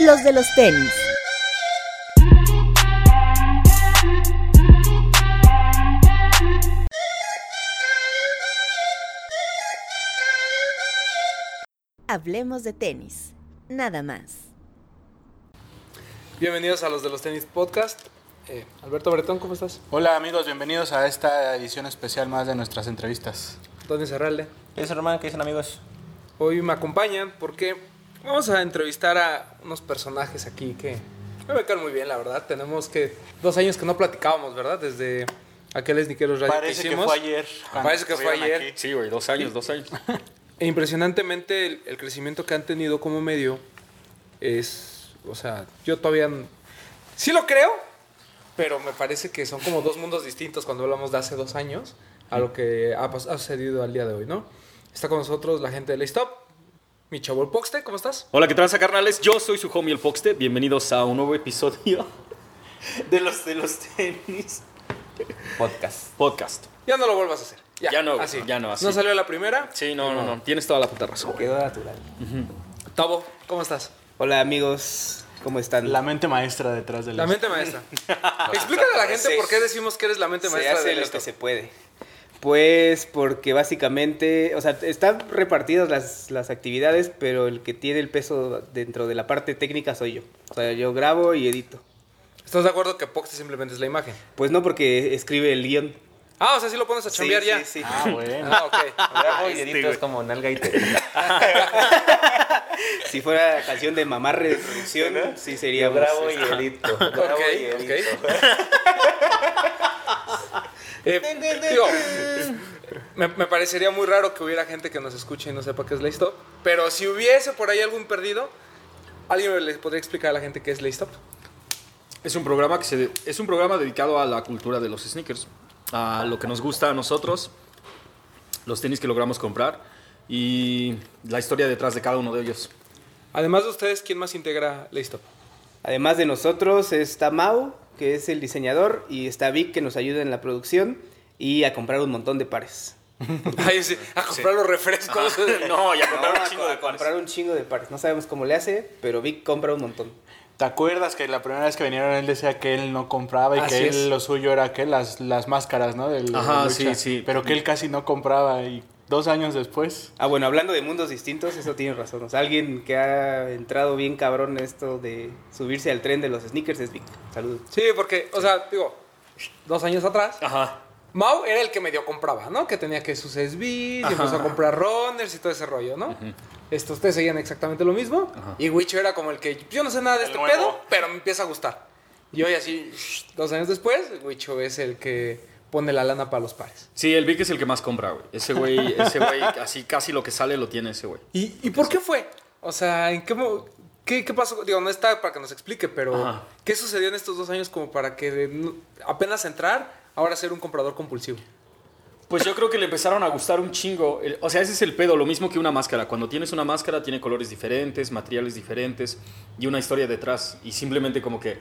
los de los tenis. Hablemos de tenis, nada más. Bienvenidos a los de los tenis podcast. Eh, Alberto Bretón, ¿cómo estás? Hola amigos, bienvenidos a esta edición especial más de nuestras entrevistas. Tony Cerralde. ¿Qué dicen, hermano? ¿Qué dicen, amigos? Hoy me acompañan porque vamos a entrevistar a unos personajes aquí que me caen muy bien, la verdad. Tenemos que dos años que no platicábamos, ¿verdad? Desde aquel Niqueros Radio Parece que, hicimos. fue ayer. Parece que fue ayer. aquí. Sí, güey, dos años, dos años. E impresionantemente el, el crecimiento que han tenido como medio es, o sea, yo todavía sí lo creo, pero me parece que son como dos mundos distintos cuando hablamos de hace dos años a lo que ha, ha sucedido al día de hoy, ¿no? Está con nosotros la gente de Stop, mi chavo el Poxte, ¿cómo estás? Hola, ¿qué tranza, carnales? Yo soy su homie el Foxte. Bienvenidos a un nuevo episodio de los de los tenis Podcast. podcast. Ya no lo vuelvas a hacer. Ya, Ya no, güey, así. ya no, así. ¿No salió la primera? Sí, no, no, no. Tienes toda la puta razón. güey. Quedó natural. Tavo, ¿cómo estás? Hola, amigos. ¿Cómo están? La mente maestra detrás de La mente maestra. Explícale a la gente por qué decimos que eres la mente se maestra hace de lo que se puede. Pues porque básicamente, o sea, están repartidas las, las actividades, pero el que tiene el peso dentro de la parte técnica soy yo. O sea, yo grabo y edito. ¿Estás de acuerdo que Poxte simplemente es la imagen? Pues no porque escribe el guion. Ah, o sea, sí lo pones a chambear sí, ya. sí, sí. Ah, bueno. Ah, ok. Grabo y Este, edito es como nalga y te- Si fuera canción de mamarre de producción, sí sería grabo y edito. Grabo y Ok, edito. Eh, digo, me, me parecería muy raro que hubiera gente que nos escuche y no sepa qué es Laystop. Pero si hubiese por ahí algún perdido, ¿alguien le podría explicar a la gente qué es Laystop? Es un programa que se es un programa dedicado a la cultura de los sneakers, a lo que nos gusta a nosotros, los tenis que logramos comprar y la historia detrás de cada uno de ellos. Además de ustedes, ¿quién más integra Laystop? Además de nosotros está Mau, que es el diseñador, y está Vic, que nos ayuda en la producción y a comprar un montón de pares. Ay, sí, a comprar los refrescos. No, compraron a, un chingo de a comprar un chingo de pares. No sabemos cómo le hace, pero Vic compra un montón. ¿Te acuerdas que la primera vez que vinieron él decía que él no compraba y Así que es. él lo suyo era que las, las máscaras, ¿no? Del- de Ajá, lucha. sí, sí. Pero que él casi no compraba y dos años después. Ah, bueno, hablando de mundos distintos, eso tiene razón. O sea, alguien que ha entrado bien cabrón en esto de subirse al tren de los sneakers es Vic. Saludos. Sí, porque, o sea, digo, dos años atrás, Ajá. Mau era el que medio compraba, ¿no? Que tenía que sus SB, y empezó a comprar runners y todo ese rollo, ¿no? Estos ustedes seguían exactamente lo mismo. Y Wicho era como el que, yo no sé nada de El este nuevo. pedo, pero me empieza a gustar. Y hoy así, dos años después, Wicho es el que pone la lana para los pares. Sí, el Vic es el que más compra, güey. Ese güey, ese güey, así casi lo que sale lo tiene ese güey. ¿Y, y por qué fue? O sea, ¿en qué, mo- qué, qué pasó? Digo, no está para que nos explique, pero Ajá. ¿qué sucedió en estos dos años como para que apenas entrar, ahora ser un comprador compulsivo? Pues yo creo que le empezaron a gustar un chingo. O sea, ese es el pedo, lo mismo que una máscara. Cuando tienes una máscara tiene colores diferentes, materiales diferentes y una historia detrás. Y simplemente como que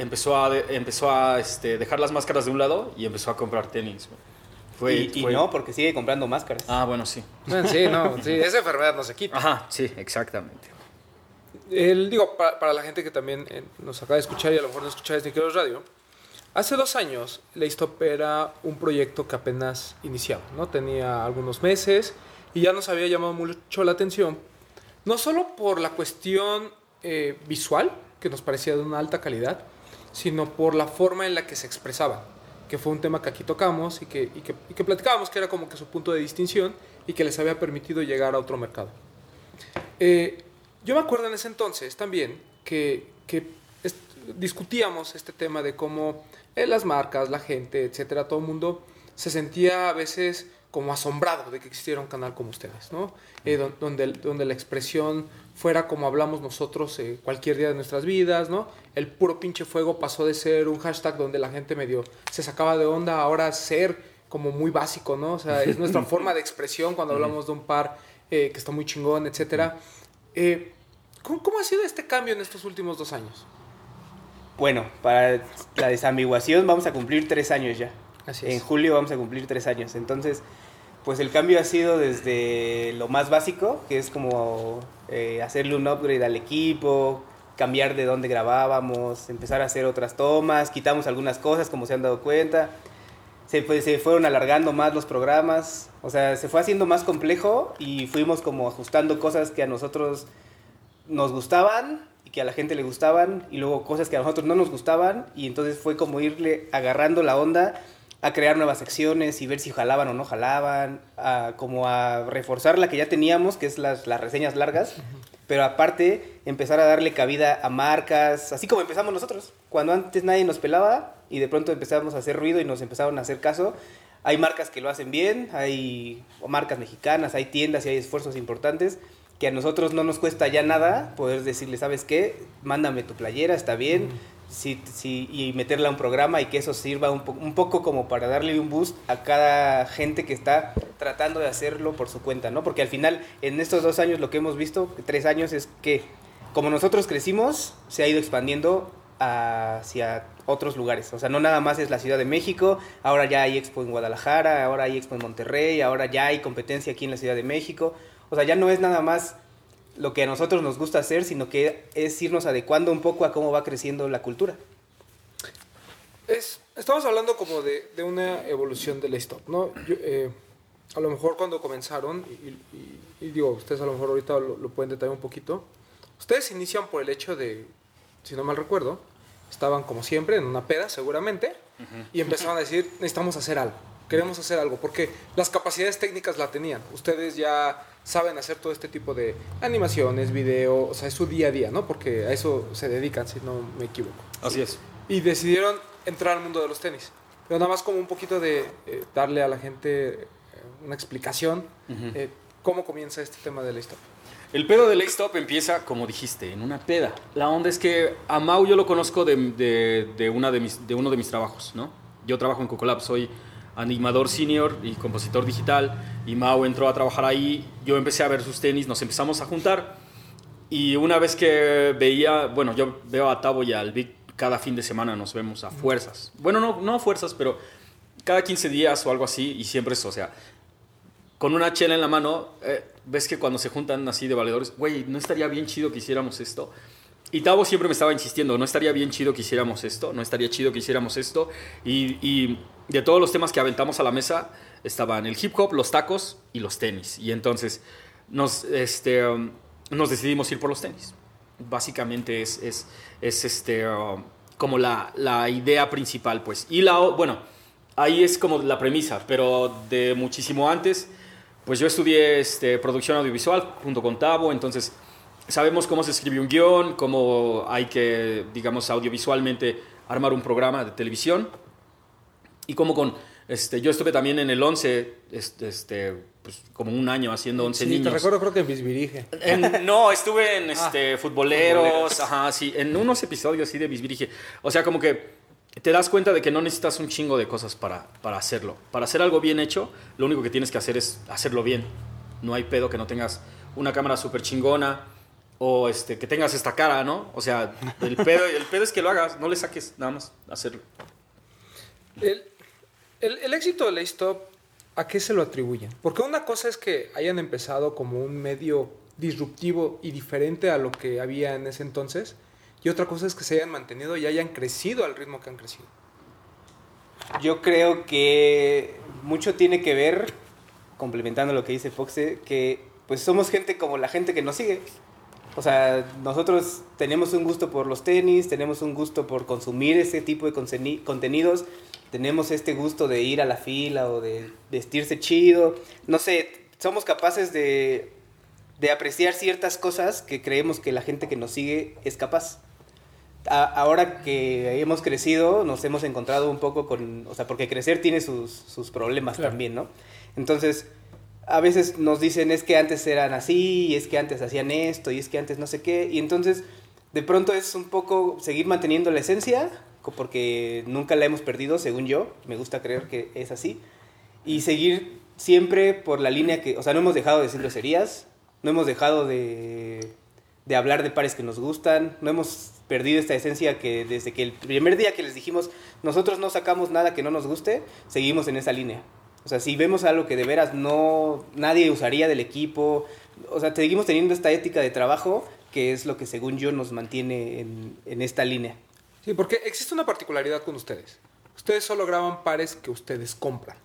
empezó a, de- empezó a este, dejar las máscaras de un lado y empezó a comprar tenis. Fue, y y fue- no, porque sigue comprando máscaras. Ah, bueno, sí. Bueno, sí, no, sí, esa enfermedad no se quita. Ajá, sí, exactamente. El, digo, para, para la gente que también eh, nos acaba de escuchar y a lo mejor no escucha desde Sneakeros Radio, hace dos años Laystop era un proyecto que apenas iniciaba, ¿no? Tenía algunos meses y ya nos había llamado mucho la atención, no solo por la cuestión eh, visual, que nos parecía de una alta calidad, sino por la forma en la que se expresaban, que fue un tema que aquí tocamos y que, que, platicábamos que era como que su punto de distinción y que les había permitido llegar a otro mercado. Eh, yo me acuerdo en ese entonces también que, que discutíamos este tema de cómo eh, las marcas, la gente, etcétera, todo el mundo se sentía a veces como asombrado de que existiera un canal como ustedes, ¿no? Eh, don- donde, donde la expresión fuera como hablamos nosotros eh, cualquier día de nuestras vidas, ¿no? El puro pinche fuego pasó de ser un hashtag donde la gente medio se sacaba de onda a ahora ser como muy básico, ¿no? O sea, es nuestra forma de expresión cuando hablamos de un par eh, que está muy chingón, etcétera. Eh, ¿cómo, cómo ha sido este cambio en estos últimos dos años? Bueno, para la desambiguación vamos a cumplir tres años ya. Así En julio vamos a cumplir tres años. Entonces, pues el cambio ha sido desde lo más básico, que es como eh, hacerle un upgrade al equipo, cambiar de dónde grabábamos, empezar a hacer otras tomas, quitamos algunas cosas como se han dado cuenta. Se, se fueron alargando más los programas, o sea, se fue haciendo más complejo y fuimos como ajustando cosas que a nosotros nos gustaban y que a la gente le gustaban y luego cosas que a nosotros no nos gustaban y entonces fue como irle agarrando la onda a crear nuevas secciones y ver si jalaban o no jalaban, a, como a reforzar la que ya teníamos, que es las, las reseñas largas, pero aparte empezar a darle cabida a marcas, así como empezamos nosotros, cuando antes nadie nos pelaba y de pronto empezamos a hacer ruido y nos empezaron a hacer caso. Hay marcas que lo hacen bien, hay marcas mexicanas, hay tiendas y hay esfuerzos importantes que a nosotros no nos cuesta ya nada poder decirle, ¿sabes qué? Mándame tu playera, está bien, sí, y meterla a un programa y que eso sirva un, po- un poco como para darle un boost a cada gente que está tratando de hacerlo por su cuenta, ¿no? Porque al final, en estos dos años lo que hemos visto, tres años, es que como nosotros crecimos, se ha ido expandiendo hacia otros lugares. O sea, no nada más es la Ciudad de México, ahora ya hay expo en Guadalajara, ahora hay expo en Monterrey, ahora ya hay competencia aquí en la Ciudad de México. O sea, ya no es nada más lo que a nosotros nos gusta hacer, sino que es irnos adecuando un poco a cómo va creciendo la cultura. Es, estamos hablando como de, de una evolución del stop, ¿no? Yo, eh, a lo mejor cuando comenzaron, y, y- y digo, ustedes a lo mejor ahorita lo, lo pueden detallar un poquito, ustedes inician por el hecho de, si no mal recuerdo, estaban como siempre en una peda seguramente, y empezaron a decir, necesitamos hacer algo, queremos hacer algo, porque las capacidades técnicas la tenían, ustedes ya saben hacer todo este tipo de animaciones, video, o sea, es su día a día, ¿no? Porque a eso se dedican, si no me equivoco Así es. y decidieron entrar al mundo de los tenis. Pero nada más como un poquito de eh, darle a la gente eh, una explicación, eh, cómo comienza este tema de la historia. El pedo del stop empieza, como dijiste, en una peda. La onda es que a Mau yo lo conozco de, de- de una de, mis, de uno de mis trabajos, ¿no? Yo trabajo en Cocolab, soy animador senior y compositor digital, y Mau entró a trabajar ahí, yo empecé a ver sus tenis, nos empezamos a juntar, y una vez que veía, bueno, yo veo a Tavo y al Vic cada fin de semana, nos vemos a fuerzas. Bueno, no, no a fuerzas, pero cada 15 días o algo así, y siempre es, o sea, con una chela en la mano, eh, ves que cuando se juntan así de valedores, güey, ¿no estaría bien chido que hiciéramos esto? Y Tavo siempre me estaba insistiendo, no estaría bien chido que hiciéramos esto, no estaría chido que hiciéramos esto. Y, de todos los temas que aventamos a la mesa, estaban el hip hop, los tacos y los tenis. Y entonces nos, este, um, nos decidimos ir por los tenis. Básicamente es, es, es este, um, como la, la idea principal, pues. Y la, bueno, ahí es como la premisa, pero de muchísimo antes, pues yo estudié este, producción audiovisual junto con Tavo, entonces sabemos cómo se escribe un guion, cómo hay que, digamos, audiovisualmente armar un programa de televisión y cómo con, este, yo estuve también en el 11, este, este, pues como un año haciendo 11 Sí, niños. te recuerdo creo que en Bisbirige. En- no, estuve en este, futboleros, ajá, sí, en unos episodios así de Bisbirige. O sea, como que te das cuenta de que no necesitas un chingo de cosas para, para hacerlo. Para hacer algo bien hecho, lo único que tienes que hacer es hacerlo bien. No hay pedo que no tengas una cámara súper chingona o este, que tengas esta cara, ¿no? O sea, el pedo, el pedo es que lo hagas, no le saques nada más, hacerlo. El, el- el éxito de la stop, ¿a qué se lo atribuyen? Porque una cosa es que hayan empezado como un medio disruptivo y diferente a lo que había en ese entonces, y otra cosa es que se hayan mantenido y hayan crecido al ritmo que han crecido. Yo creo que mucho tiene que ver, complementando lo que dice Foxe, que pues somos gente como la gente que nos sigue. O sea, nosotros tenemos un gusto por los tenis, tenemos un gusto por consumir ese tipo de contenidos, tenemos este gusto de ir a la fila o de vestirse chido. No sé, somos capaces de, de apreciar ciertas cosas que creemos que la gente que nos sigue es capaz a- ahora que hemos crecido, nos hemos encontrado un poco con, o sea, porque crecer tiene sus, sus problemas Claro. también, ¿no? Entonces, a veces nos dicen es que antes eran así, y es que antes hacían esto, y es que antes no sé qué, y entonces de pronto es un poco seguir manteniendo la esencia, porque nunca la hemos perdido, según yo, me gusta creer que es así, y seguir siempre por la línea que, o sea, no hemos dejado de decir groserías, no hemos dejado de, de hablar de pares que nos gustan, no hemos perdido esta esencia que desde que el primer día que les dijimos nosotros no sacamos nada que no nos guste, seguimos en esa línea. O sea, si vemos algo que de veras no nadie usaría del equipo, o sea, seguimos teniendo esta ética de trabajo que es lo que según yo nos mantiene en, en esta línea. Sí, porque existe una particularidad con ustedes. Ustedes solo graban pares que ustedes compran,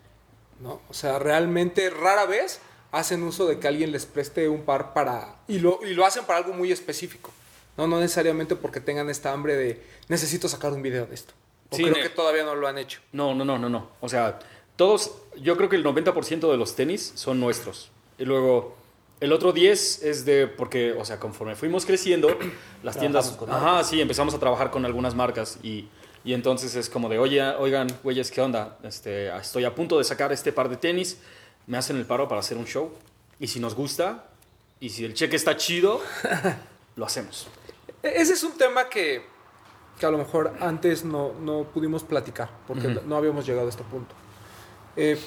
¿no? O sea, realmente rara vez hacen uso de que alguien les preste un par para... Y lo, y lo hacen para algo muy específico. No, no necesariamente porque tengan esta hambre de necesito sacar un video de esto. O Sí, creo que todavía no lo han hecho. No, no, no, no, no. O sea, todos, yo creo que el 90% de los tenis son nuestros. Y luego, el otro 10 es de, porque, o sea, conforme fuimos creciendo, las tiendas, con ajá, sí, empezamos a trabajar con algunas marcas y, y entonces es como de, oye, oigan, güeyes, ¿qué onda? Este, estoy a punto de sacar este par de tenis, me hacen el paro para hacer un show. Y si nos gusta, y si el cheque está chido, lo hacemos. E- Ese es un tema que, que a lo mejor antes no, no pudimos platicar, porque Ujú. no habíamos llegado a este punto. Eh,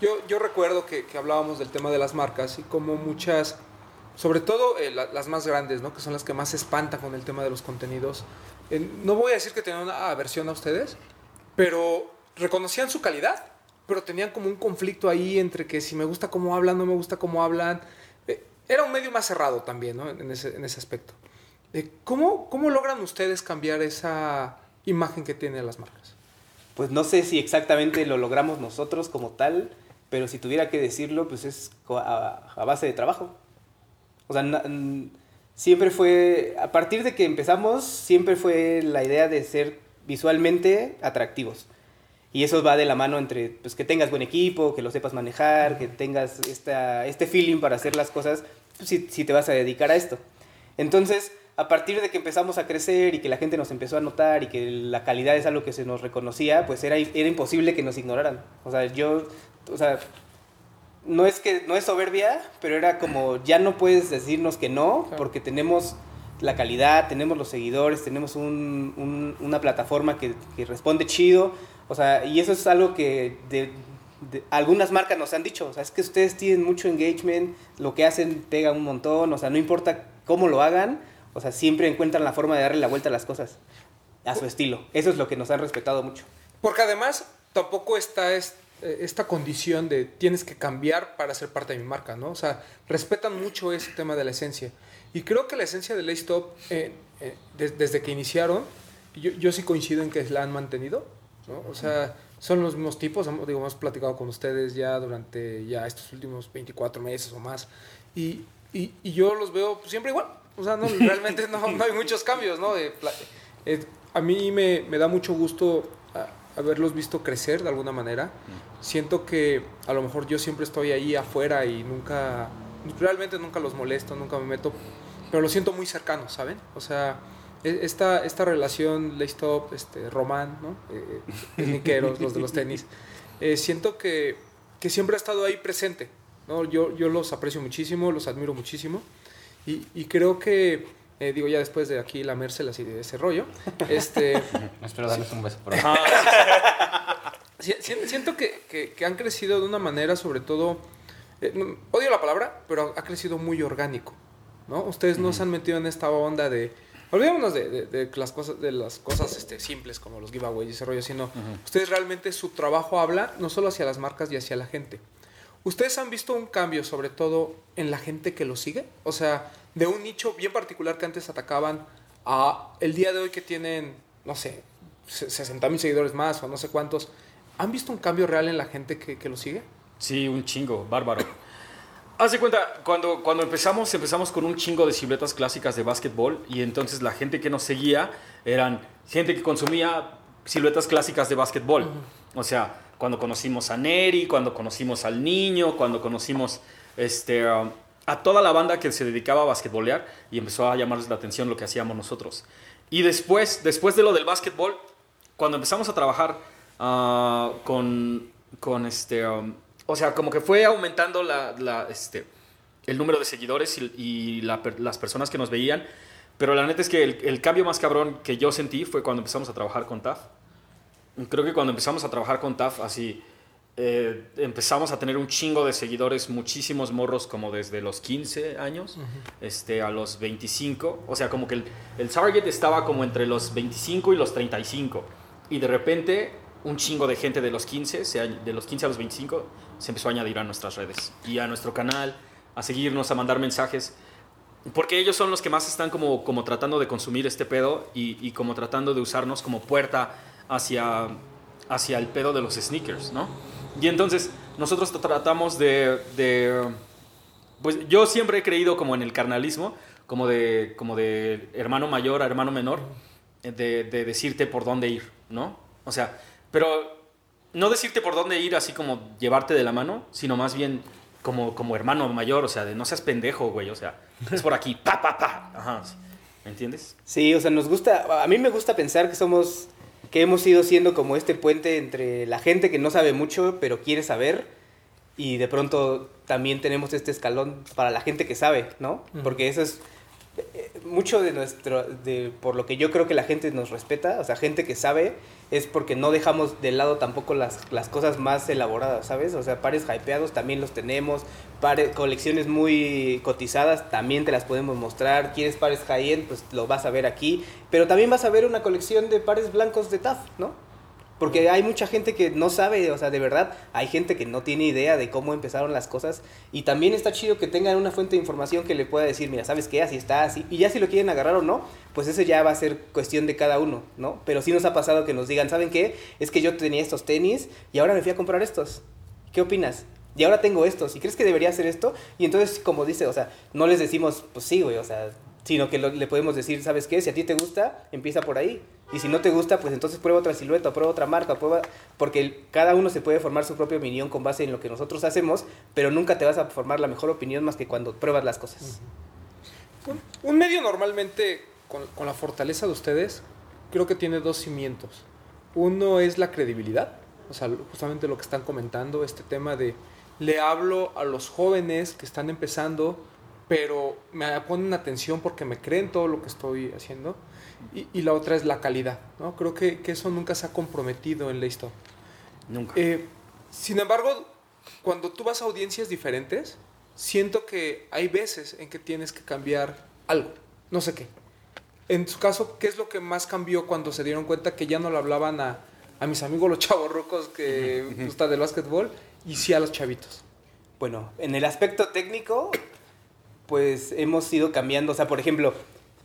yo, recuerdo que, hablábamos del tema de las marcas y como muchas, sobre todo eh, la- las más grandes, ¿no? que son las que más se espantan con el tema de los contenidos, eh, no voy a decir que tenían una aversión a ustedes, pero reconocían su calidad, pero tenían como un conflicto ahí entre que si me gusta cómo hablan, no me gusta cómo hablan. Era un medio más cerrado también, ¿no? En ese, en ese aspecto. ¿cómo, ¿Cómo logran ustedes cambiar esa imagen que tienen las marcas? Pues no sé si exactamente lo logramos nosotros como tal, pero si tuviera que decirlo, pues es a, base de trabajo. O sea, siempre fue, a partir de que empezamos, siempre fue la idea de ser visualmente atractivos. Y eso va de la mano entre pues, que tengas buen equipo, que lo sepas manejar, que tengas esta, este feeling para hacer las cosas, pues, si, si te vas a dedicar a esto. Entonces, a partir de que empezamos a crecer y que la gente nos empezó a notar y que la calidad es algo que se nos reconocía, pues era, era imposible que nos ignoraran. O sea, yo, o sea, no es que no es soberbia, pero era como ya no puedes decirnos que no, porque tenemos la calidad, tenemos los seguidores, tenemos un- un- una plataforma que, que responde chido. O sea, y eso es algo que de, de- algunas marcas nos han dicho. O sea, es que ustedes tienen mucho engagement, lo que hacen pega un montón. O sea, no importa cómo lo hagan, o sea, siempre encuentran la forma de darle la vuelta a las cosas a su estilo. Eso es lo que nos han respetado mucho. Porque además tampoco está es- eh, esta condición de tienes que cambiar para ser parte de mi marca, ¿no? O sea, respetan mucho ese tema de la esencia. Y creo que la esencia de Laystop, eh, eh, des- desde que iniciaron, yo, yo sí coincido en que la han mantenido, ¿no? O sea, son los mismos tipos, hemos, digo, hemos platicado con ustedes ya durante ya estos últimos 24 meses o más, y, y, y yo los veo pues, siempre igual. O sea, no, realmente no, no hay muchos cambios, ¿no? De eh, a mí me, me da mucho gusto a- haberlos visto crecer de alguna manera. Siento que a lo mejor yo siempre estoy ahí afuera y nunca, realmente nunca los molesto, nunca me meto, pero lo siento muy cercano, ¿saben? O sea, e- esta, esta relación Laystop, este, Román, ¿no? Eh, eh, Niqueros, los de los tenis, eh, siento que, que siempre ha estado ahí presente, ¿no? Yo, yo los aprecio muchísimo, los admiro muchísimo y, y creo que, eh, digo, ya después de aquí lamérselas y de ese rollo, este... Espero darles un beso por ahí. Si- si- Siento que, que- que han crecido de una manera, sobre todo, eh, no- odio la palabra, pero ha crecido muy orgánico, ¿no? Ustedes no se han metido en esta onda de, olvidémonos de, de- de las cosas, de las cosas este, simples como los giveaways y ese rollo, sino ustedes realmente su trabajo habla no solo hacia las marcas y hacia la gente. ¿Ustedes han visto un cambio, sobre todo, en la gente que lo sigue? O sea, de un nicho bien particular que antes atacaban a el día de hoy que tienen, no sé, 60 mil seguidores más o no sé cuántos. ¿Han visto un cambio real en la gente que, que lo sigue? Sí, un chingo, bárbaro. Haz de cuenta, cuando, cuando empezamos, empezamos con un chingo de siluetas clásicas de básquetbol y entonces la gente que nos seguía eran gente que consumía siluetas clásicas de básquetbol. O sea, cuando conocimos a Neri, cuando conocimos al niño, cuando conocimos este, um, a toda la banda que se dedicaba a basquetbolear y empezó a llamarles la atención lo que hacíamos nosotros. Y después, después de lo del básquetbol, cuando empezamos a trabajar ah, con, con este, um, o sea, como que fue aumentando la, la, este, el número de seguidores y, y la las personas que nos veían, pero la neta es que el, el cambio más cabrón que yo sentí fue cuando empezamos a trabajar con TAF. Creo que cuando empezamos a trabajar con TAF, así, eh, empezamos a tener un chingo de seguidores, muchísimos morros como desde los 15 años este, a los 25. O sea, como que el, el target estaba como entre los 25 y los 35. Y de repente un chingo de gente de los 15, se de los 15 a los 25, se empezó a añadir a nuestras redes y a nuestro canal, a seguirnos, a mandar mensajes. porque ellos son los que más están como, como tratando de consumir este pedo y, y como tratando de usarnos como puerta hacia, hacia el pedo de los sneakers, ¿no? Y entonces nosotros tratamos de, Pues yo siempre he creído como en el carnalismo, como de, como de hermano mayor a hermano menor, de, de decirte por dónde ir, ¿no? O sea, pero no decirte por dónde ir así como llevarte de la mano, sino más bien como, como hermano mayor, o sea, de no seas pendejo, güey, o sea, es por aquí, pa, pa, pa. ¿me entiendes? Sí, o sea, nos gusta, a mí me gusta pensar que somos, que hemos ido siendo como este puente entre la gente que no sabe mucho, pero quiere saber, y de pronto también tenemos este escalón para la gente que sabe, ¿no? Porque eso es eh, mucho de nuestro, de, por lo que yo creo que la gente nos respeta, o sea, gente que sabe, es porque no dejamos de lado tampoco las, las cosas más elaboradas, ¿sabes? O sea, pares hypeados también los tenemos, pares, colecciones muy cotizadas también te las podemos mostrar, quieres pares high-end, pues lo vas a ver aquí, pero también vas a ver una colección de pares blancos de TAF, ¿no? Porque hay mucha gente que no sabe, o sea, de verdad, hay gente que no tiene idea de cómo empezaron las cosas. Y también está chido que tengan una fuente de información que le pueda decir, mira, ¿sabes qué? Así está, así. Y ya si lo quieren agarrar o no, pues eso ya va a ser cuestión de cada uno, ¿no? Pero sí nos ha pasado que nos digan, ¿saben qué? Es que yo tenía estos tenis y ahora me fui a comprar estos. ¿Qué opinas? Y ahora tengo estos. ¿Y crees que debería hacer esto? Y entonces, como dice, o sea, no les decimos, pues sí, güey, o sea, sino que lo- le podemos decir, ¿sabes qué? Si a ti te gusta, empieza por ahí. Y si no te gusta, pues entonces prueba otra silueta, prueba otra marca, prueba... Porque cada uno se puede formar su propia opinión con base en lo que nosotros hacemos, pero nunca te vas a formar la mejor opinión más que cuando pruebas las cosas. Un, un medio normalmente, con, con la fortaleza de ustedes, creo que tiene dos cimientos. Uno es la credibilidad, o sea, justamente lo que están comentando, este tema de le hablo a los jóvenes que están empezando, pero me ponen atención porque me creen todo lo que estoy haciendo. Y, y la otra es la calidad, ¿no? Creo que, que eso nunca se ha comprometido en Laystop. Nunca. Eh, sin embargo, cuando tú vas a audiencias diferentes, siento que hay veces en que tienes que cambiar algo, no sé qué. En su caso, ¿qué es lo que más cambió cuando se dieron cuenta que ya no le hablaban a, a mis amigos los chavorrucos que gustan del básquetbol y sí a los chavitos? Bueno, en el aspecto técnico, pues hemos ido cambiando. O sea, por ejemplo,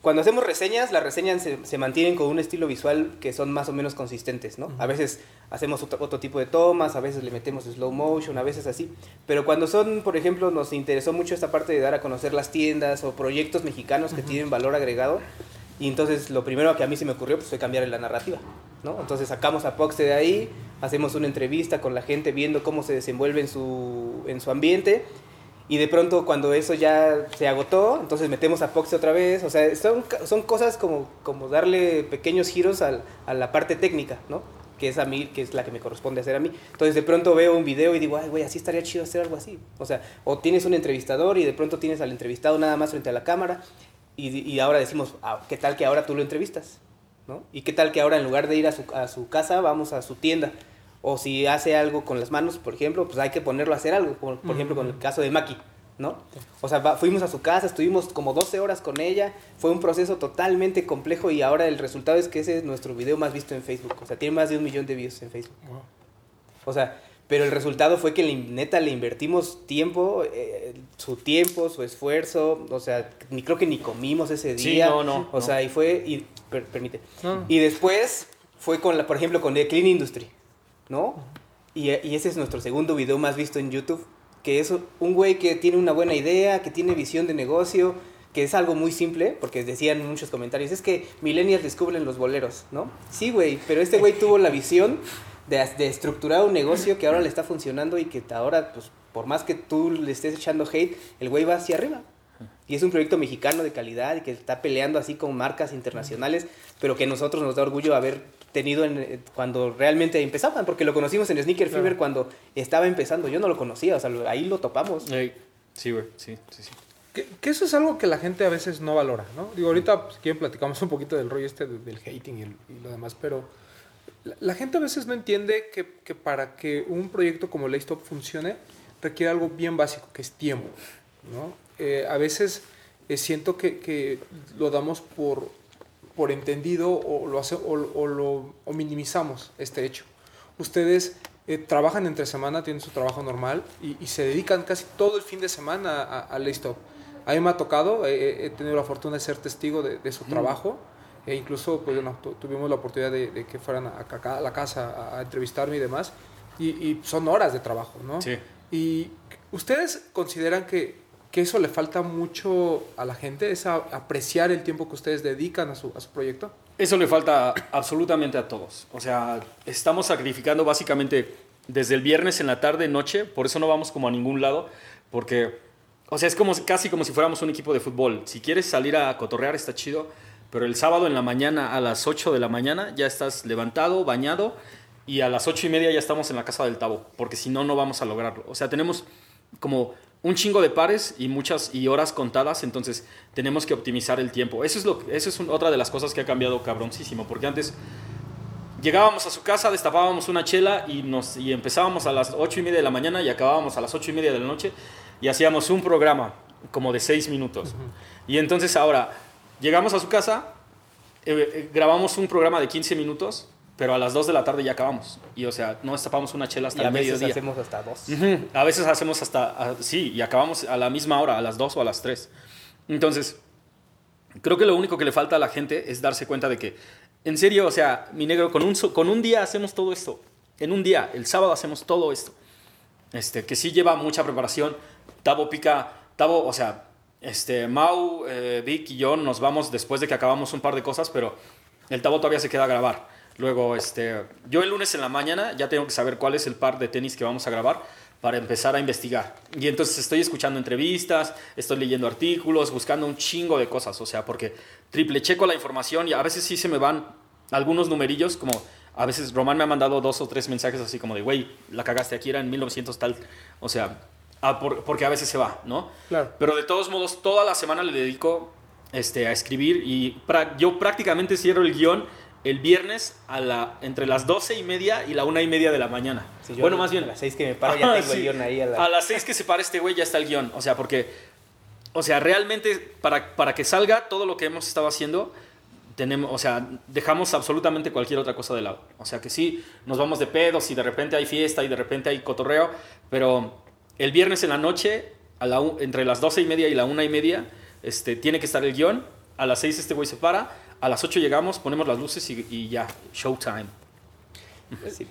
cuando hacemos reseñas, las reseñas se, se mantienen con un estilo visual que son más o menos consistentes, ¿no? A veces hacemos otro, otro tipo de tomas, a veces le metemos slow motion, a veces así. Pero cuando son, por ejemplo, nos interesó mucho esta parte de dar a conocer las tiendas o proyectos mexicanos que tienen valor agregado. Y entonces lo primero que a mí se me ocurrió pues, fue cambiar la narrativa, ¿no? Entonces sacamos a Poxte de ahí, hacemos una entrevista con la gente viendo cómo se desenvuelve en su, en su ambiente. Y de pronto cuando eso ya se agotó, entonces metemos a Poxte otra vez. O sea, son, son cosas como, como darle pequeños giros al- a la parte técnica, ¿no? Que es a mí, que es la que me corresponde hacer a mí. Entonces de pronto veo un video y digo, ay, güey, así estaría chido hacer algo así. O sea, o tienes un entrevistador y de pronto tienes al entrevistado nada más frente a la cámara. Y, y ahora decimos, ah, ¿qué tal que ahora tú lo entrevistas? ¿no? ¿Y qué tal que ahora en lugar de ir a su, a su casa, vamos a su tienda? O si hace algo con las manos, por ejemplo, pues hay que ponerlo a hacer algo. Por, por ejemplo, con el caso de Maki, ¿no? O sea, va- fuimos a su casa, estuvimos como 12 horas con ella. Fue un proceso totalmente complejo y ahora el resultado es que ese es nuestro video más visto en Facebook. O sea, tiene más de un millón de views en Facebook. O sea, pero el resultado fue que le, neta le invertimos tiempo, eh, su tiempo, su esfuerzo, o sea, ni creo que ni comimos ese Sí, día. no, no, O no. sea, y fue, y, per- permite. No. Y después fue con la, por ejemplo, con The Clean Industry, ¿no? Y, ese es nuestro segundo video más visto en YouTube, que es un güey que tiene una buena idea, que tiene visión de negocio, que es algo muy simple, porque decían muchos comentarios, es que millennials descubren los boleros, ¿no? Sí, güey, pero este güey tuvo la visión de, de estructurar un negocio que ahora le está funcionando y que ahora, pues, por más que tú le estés echando hate, el güey va hacia arriba. Y es un proyecto mexicano de calidad y que está peleando así con marcas internacionales, pero que a nosotros nos da orgullo haber tenido en- eh, cuando realmente empezaban, porque lo conocimos en Sneaker Claro. Fever cuando estaba empezando. Yo no lo conocía, o sea, ahí lo topamos. Sí, güey, sí, sí, sí. Que, que eso es algo que la gente a veces no valora, ¿no? Digo, ahorita, pues, si quieren, platicamos un poquito del rollo este de- del hating y, el- y lo demás, pero la, la gente a veces no entiende que, que para que un proyecto como Laystop funcione, requiere algo bien básico, que es tiempo, ¿no? Eh, a veces eh, siento que, que lo damos por, por entendido o lo, hace, o, o lo o minimizamos este hecho. Ustedes eh, trabajan entre semana, tienen su trabajo normal y, y se dedican casi todo el fin de semana a, a Laystop. A mí me ha tocado, he, he tenido la fortuna de ser testigo de, de su trabajo. E incluso pues, bueno, tu- tuvimos la oportunidad de, de que fueran a, a la casa a, a entrevistarme y demás. Y, y son horas de trabajo, ¿no? Sí. ¿Y ustedes consideran que, que eso le falta mucho a la gente? ¿Es apreciar el tiempo que ustedes dedican a su, a su proyecto? Eso le falta absolutamente a todos. O sea, estamos sacrificando básicamente desde el viernes en la tarde, noche, por eso no vamos como a ningún lado, porque, o sea, es como, casi como si fuéramos un equipo de fútbol. Si quieres salir a cotorrear está chido, pero el sábado en la mañana a las 8 de la mañana ya estás levantado, bañado, y a las 8 y media ya estamos en la casa del Tabo, porque si no, no vamos a lograrlo. O sea, tenemos como un chingo de pares y muchas y horas contadas, entonces tenemos que optimizar el tiempo. Eso es, lo, eso es un- otra de las cosas que ha cambiado cabroncísimo, porque antes llegábamos a su casa, destapábamos una chela y, nos, y empezábamos a las 8 y media de la mañana y acabábamos a las 8 y media de la noche y hacíamos un programa como de 6 minutos. Y entonces ahora llegamos a su casa, eh, eh, grabamos un programa de 15 minutos, pero a las 2 de la tarde ya acabamos. Y o sea, no destapamos una chela Y hasta a el veces mediodía. hacemos hasta dos. Ujú. A veces hacemos hasta, a- sí, y acabamos a la misma hora, a las 2 o a las 3. Entonces, creo que lo único que le falta a la gente es darse cuenta de que, en serio, o sea, mi negro, con un, con un día hacemos todo esto. En un día, el sábado hacemos todo esto. Este, que sí lleva mucha preparación. Tabo pica, Tabo, o sea, este, Mau, eh, Vic y yo nos vamos después de que acabamos un par de cosas, pero el Tabo todavía se queda a grabar. Luego, este, yo el lunes en la mañana ya tengo que saber cuál es el par de tenis que vamos a grabar para empezar a investigar. Y entonces estoy escuchando entrevistas, estoy leyendo artículos, buscando un chingo de cosas, o sea, porque triple checo la información y a veces sí se me van algunos numerillos, como a veces Román me ha mandado dos o tres mensajes así como de, güey, la cagaste aquí, era en 1900 tal, o sea, ah, por- porque a veces se va, ¿no? Claro. Pero de todos modos, toda la semana le dedico este, a escribir y yo prácticamente cierro el guion el viernes a la, entre las 12 y media y la una y media de la mañana. Sí, bueno, a más bien. las seis que me paro ya Ajá, tengo el sí. guion ahí a la- A las 6 que se para este güey ya está el guion. O sea, porque, o sea, realmente para, para que salga todo lo que hemos estado haciendo, tenemos, o sea, dejamos absolutamente cualquier otra cosa de lado. O sea, que sí, nos vamos de pedos y de repente hay fiesta y de repente hay cotorreo, pero el viernes en la noche, a la entre las 12 y media y la una y media, este, tiene que estar el guion. A las 6 este güey se para, a las 8 llegamos, ponemos las luces y, y ya, showtime. Sí.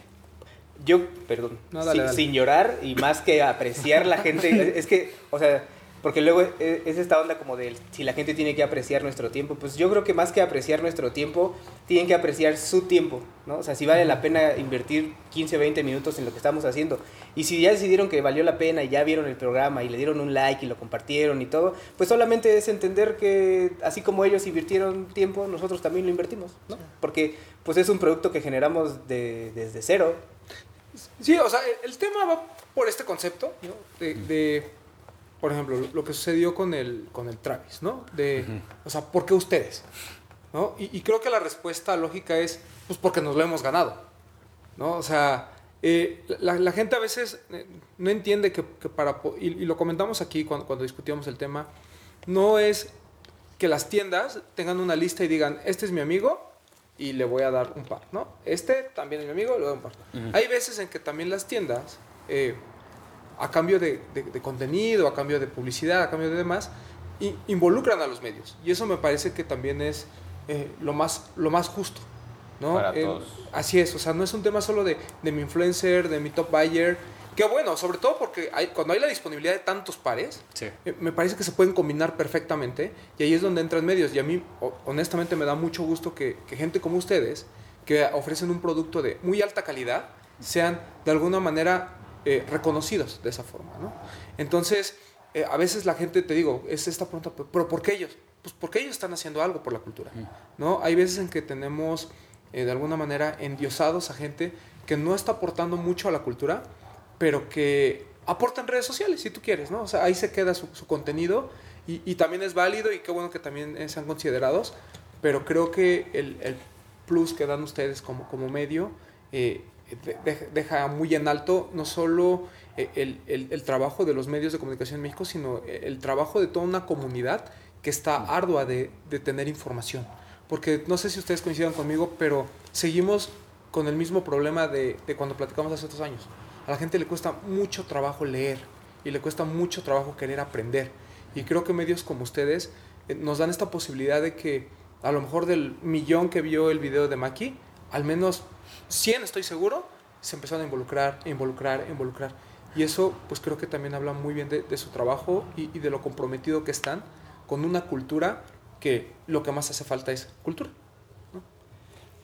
Yo, perdón, No, dale, sin, dale. sin llorar y más que apreciar la gente, es que, o sea, porque luego es, es esta onda como de si la gente tiene que apreciar nuestro tiempo, pues yo creo que más que apreciar nuestro tiempo, tienen que apreciar su tiempo, ¿no? O sea, si vale la pena invertir 15, 20 minutos en lo que estamos haciendo. Y si ya decidieron que valió la pena y ya vieron el programa y le dieron un like y lo compartieron y todo, pues solamente es entender que así como ellos invirtieron tiempo, nosotros también lo invertimos, ¿no? Porque pues es un producto que generamos de- desde cero, Sí, o sea, el, el tema va por este concepto, ¿no? De, de, por ejemplo, lo- que sucedió con el, con el Travis, ¿no? De, o sea, ¿por qué ustedes? ¿No? Y, y creo que la respuesta lógica es, pues porque nos lo hemos ganado, ¿no? O sea, eh, la, la gente a veces eh, no entiende que, que para, y, y lo comentamos aquí cuando, cuando discutíamos el tema, no es que las tiendas tengan una lista y digan, este es mi amigo y le voy a dar un par, ¿no? Este también es mi amigo, le doy un par. Hay veces en que también las tiendas, eh, a cambio de, de- de contenido, a cambio de publicidad, a cambio de demás, i- involucran a los medios. Y eso me parece que también es eh, lo, más, lo más justo, ¿no? Para Eh, todos. Así es, o sea, no es un tema solo de, de mi influencer, de mi top buyer, que bueno, sobre todo porque hay, cuando hay la disponibilidad de tantos pares, Sí. eh, me parece que se pueden combinar perfectamente y ahí es donde entran medios. Y a mí, ho- honestamente, me da mucho gusto que, que gente como ustedes, que ofrecen un producto de muy alta calidad, sean de alguna manera eh, reconocidos de esa forma. ¿no? Entonces, eh, a veces la gente, te digo, es esta pregunta, ¿pero por qué ellos? Pues porque ellos están haciendo algo por la cultura. ¿no? Hay veces en que tenemos, eh, de alguna manera, endiosados a gente que no está aportando mucho a la cultura, pero que aporta en redes sociales, si tú quieres, ¿no? O sea, ahí se queda su, su contenido y, y también es válido y qué bueno que también sean considerados, pero creo que el, el plus que dan ustedes como, como medio eh, deja muy en alto no solo eh, el, el- el trabajo de los medios de comunicación en México, sino eh, el trabajo de toda una comunidad que está ardua de, de tener información. Porque no sé si ustedes coincidan conmigo, pero seguimos con el mismo problema de, de cuando platicamos hace otros años. A la gente le cuesta mucho trabajo leer y le cuesta mucho trabajo querer aprender. Y creo que medios como ustedes eh, nos dan esta posibilidad de que a lo mejor del millón que vio el video de Maki, al menos 100 estoy seguro, se empezaron a involucrar, involucrar, involucrar. Y eso pues creo que también habla muy bien de, su trabajo y, de lo comprometido que están con una cultura que lo que más hace falta es cultura.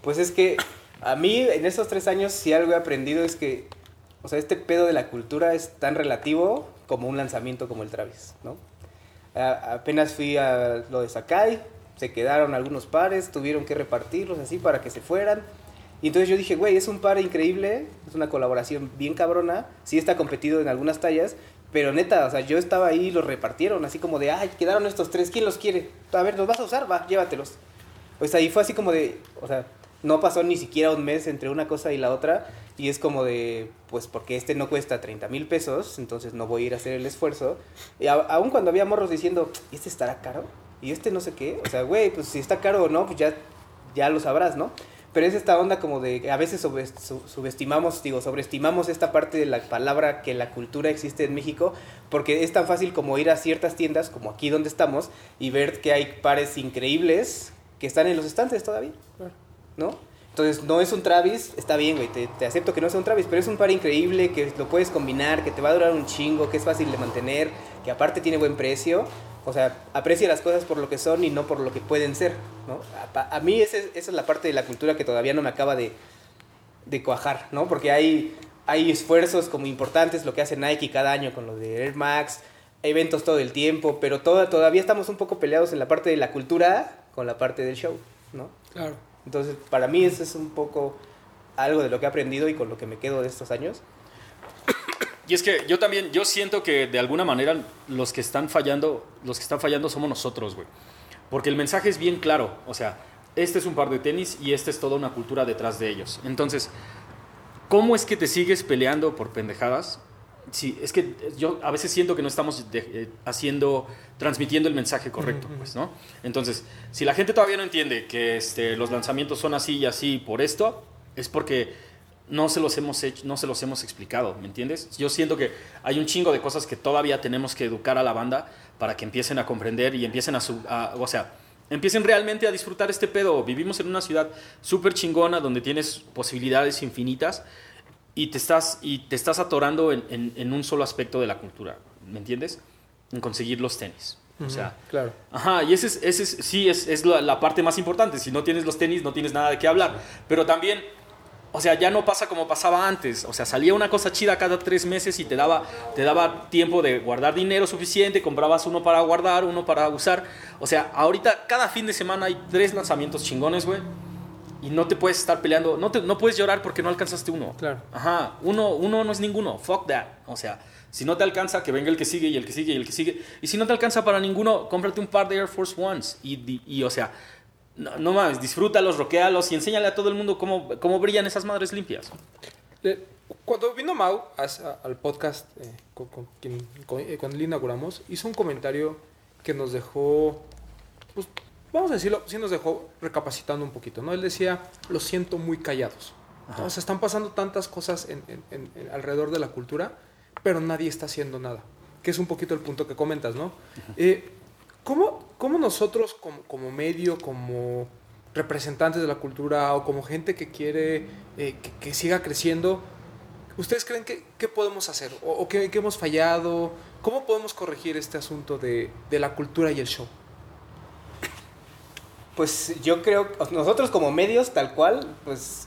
Pues es que a mí en estos tres años si algo he aprendido es que, o sea, este pedo de la cultura es tan relativo como un lanzamiento como el Travis, ¿no? Apenas fui a lo de Sakai, se quedaron algunos pares, tuvieron que repartirlos así para que se fueran. Y entonces yo dije, güey, es un par increíble, es una colaboración bien cabrona, sí está competido en algunas tallas, pero neta, o sea, yo estaba ahí y los repartieron, así como de, ay, quedaron estos tres, ¿quién los quiere? A ver, ¿los vas a usar? Va, llévatelos. Pues ahí fue así como de, o sea, no pasó ni siquiera un mes entre una cosa y la otra. Y es como de, pues porque este no cuesta 30 mil pesos, entonces no voy a ir a hacer el esfuerzo. Y a- aún cuando había morros diciendo, ¿y este estará caro? ¿Y este no sé qué? O sea, güey, pues si está caro o no, pues ya, ya lo sabrás, ¿no? Pero es esta onda como de, que a veces subestimamos, digo, sobreestimamos esta parte de la palabra que la cultura existe en México, porque es tan fácil como ir a ciertas tiendas, como aquí donde estamos, y ver que hay pares increíbles que están en los estantes todavía. ¿no? Entonces, no es un Travis, está bien, güey, te, te acepto que no sea un Travis, pero es un par increíble, que lo puedes combinar, que te va a durar un chingo, que es fácil de mantener, que aparte tiene buen precio. O sea, aprecia las cosas por lo que son y no por lo que pueden ser, ¿no? A, a mí ese- esa es la parte de la cultura que todavía no me acaba de, de cuajar, ¿no? Porque hay, hay esfuerzos como importantes, lo que hace Nike cada año con lo de Air Max, eventos todo el tiempo, pero toda, todavía estamos un poco peleados en la parte de la cultura con la parte del show, ¿no? Claro. Entonces, para mí eso es un poco algo de lo que he aprendido y con lo que me quedo de estos años. Y es que yo también, yo siento que de alguna manera los que están fallando, los que están fallando somos nosotros, güey. Porque el mensaje es bien claro. O sea, este es un par de tenis y esta es toda una cultura detrás de ellos. Entonces, ¿cómo es que te sigues peleando por pendejadas? Sí, es que yo a veces siento que no estamos de- eh, haciendo, transmitiendo el mensaje correcto, pues, ¿no? Entonces, si la gente todavía no entiende que este, los lanzamientos son así y así por esto, es porque no se los hemos hecho, no se los hemos explicado, ¿me entiendes? Yo siento que hay un chingo de cosas que todavía tenemos que educar a la banda para que empiecen a comprender y empiecen a, su- a- o sea, empiecen realmente a disfrutar este pedo. Vivimos en una ciudad súper chingona donde tienes posibilidades infinitas y te estás, y te estás atorando en, en- en un solo aspecto de la cultura, ¿me entiendes? En conseguir los tenis. O sea, Claro. Ajá, y ese es, ese es- sí es, es la, la parte más importante. Si no tienes los tenis, no tienes nada de qué hablar. Pero también, o sea, ya no pasa como pasaba antes. O sea, salía una cosa chida cada tres meses y te daba, te daba tiempo de guardar dinero suficiente, comprabas uno para guardar, uno para usar. O sea, ahorita cada fin de semana hay tres lanzamientos chingones, güey. Y no te puedes estar peleando, no, te, no puedes llorar porque no alcanzaste uno. Claro. Ajá, uno, uno no es ninguno, fuck that. O sea, si no te alcanza, que venga el que sigue y el que sigue y el que sigue. Y si no te alcanza para ninguno, cómprate un par de Air Force Ones. Y, y, o sea, no, no mames, disfrútalos, roquealos y enséñale a todo el mundo cómo, cómo brillan esas madres limpias. Cuando vino Mau al podcast eh, con, con quien con, eh, con él inauguramos, hizo un comentario que nos dejó, pues, vamos a decirlo, sí nos dejó recapacitando un poquito, ¿no? Él decía, lo siento muy callados. ¿no? O sea, están pasando tantas cosas en- en- en- en- alrededor de la cultura, pero nadie está haciendo nada. Que es un poquito el punto que comentas, ¿no? Eh, ¿cómo, cómo nosotros como, como medio, como representantes de la cultura o como gente que quiere eh, que, que siga creciendo, ¿ustedes creen que qué podemos hacer? ¿O, qué hemos fallado? ¿Cómo podemos corregir este asunto de, de la cultura y el show? Pues yo creo, nosotros como medios, tal cual, pues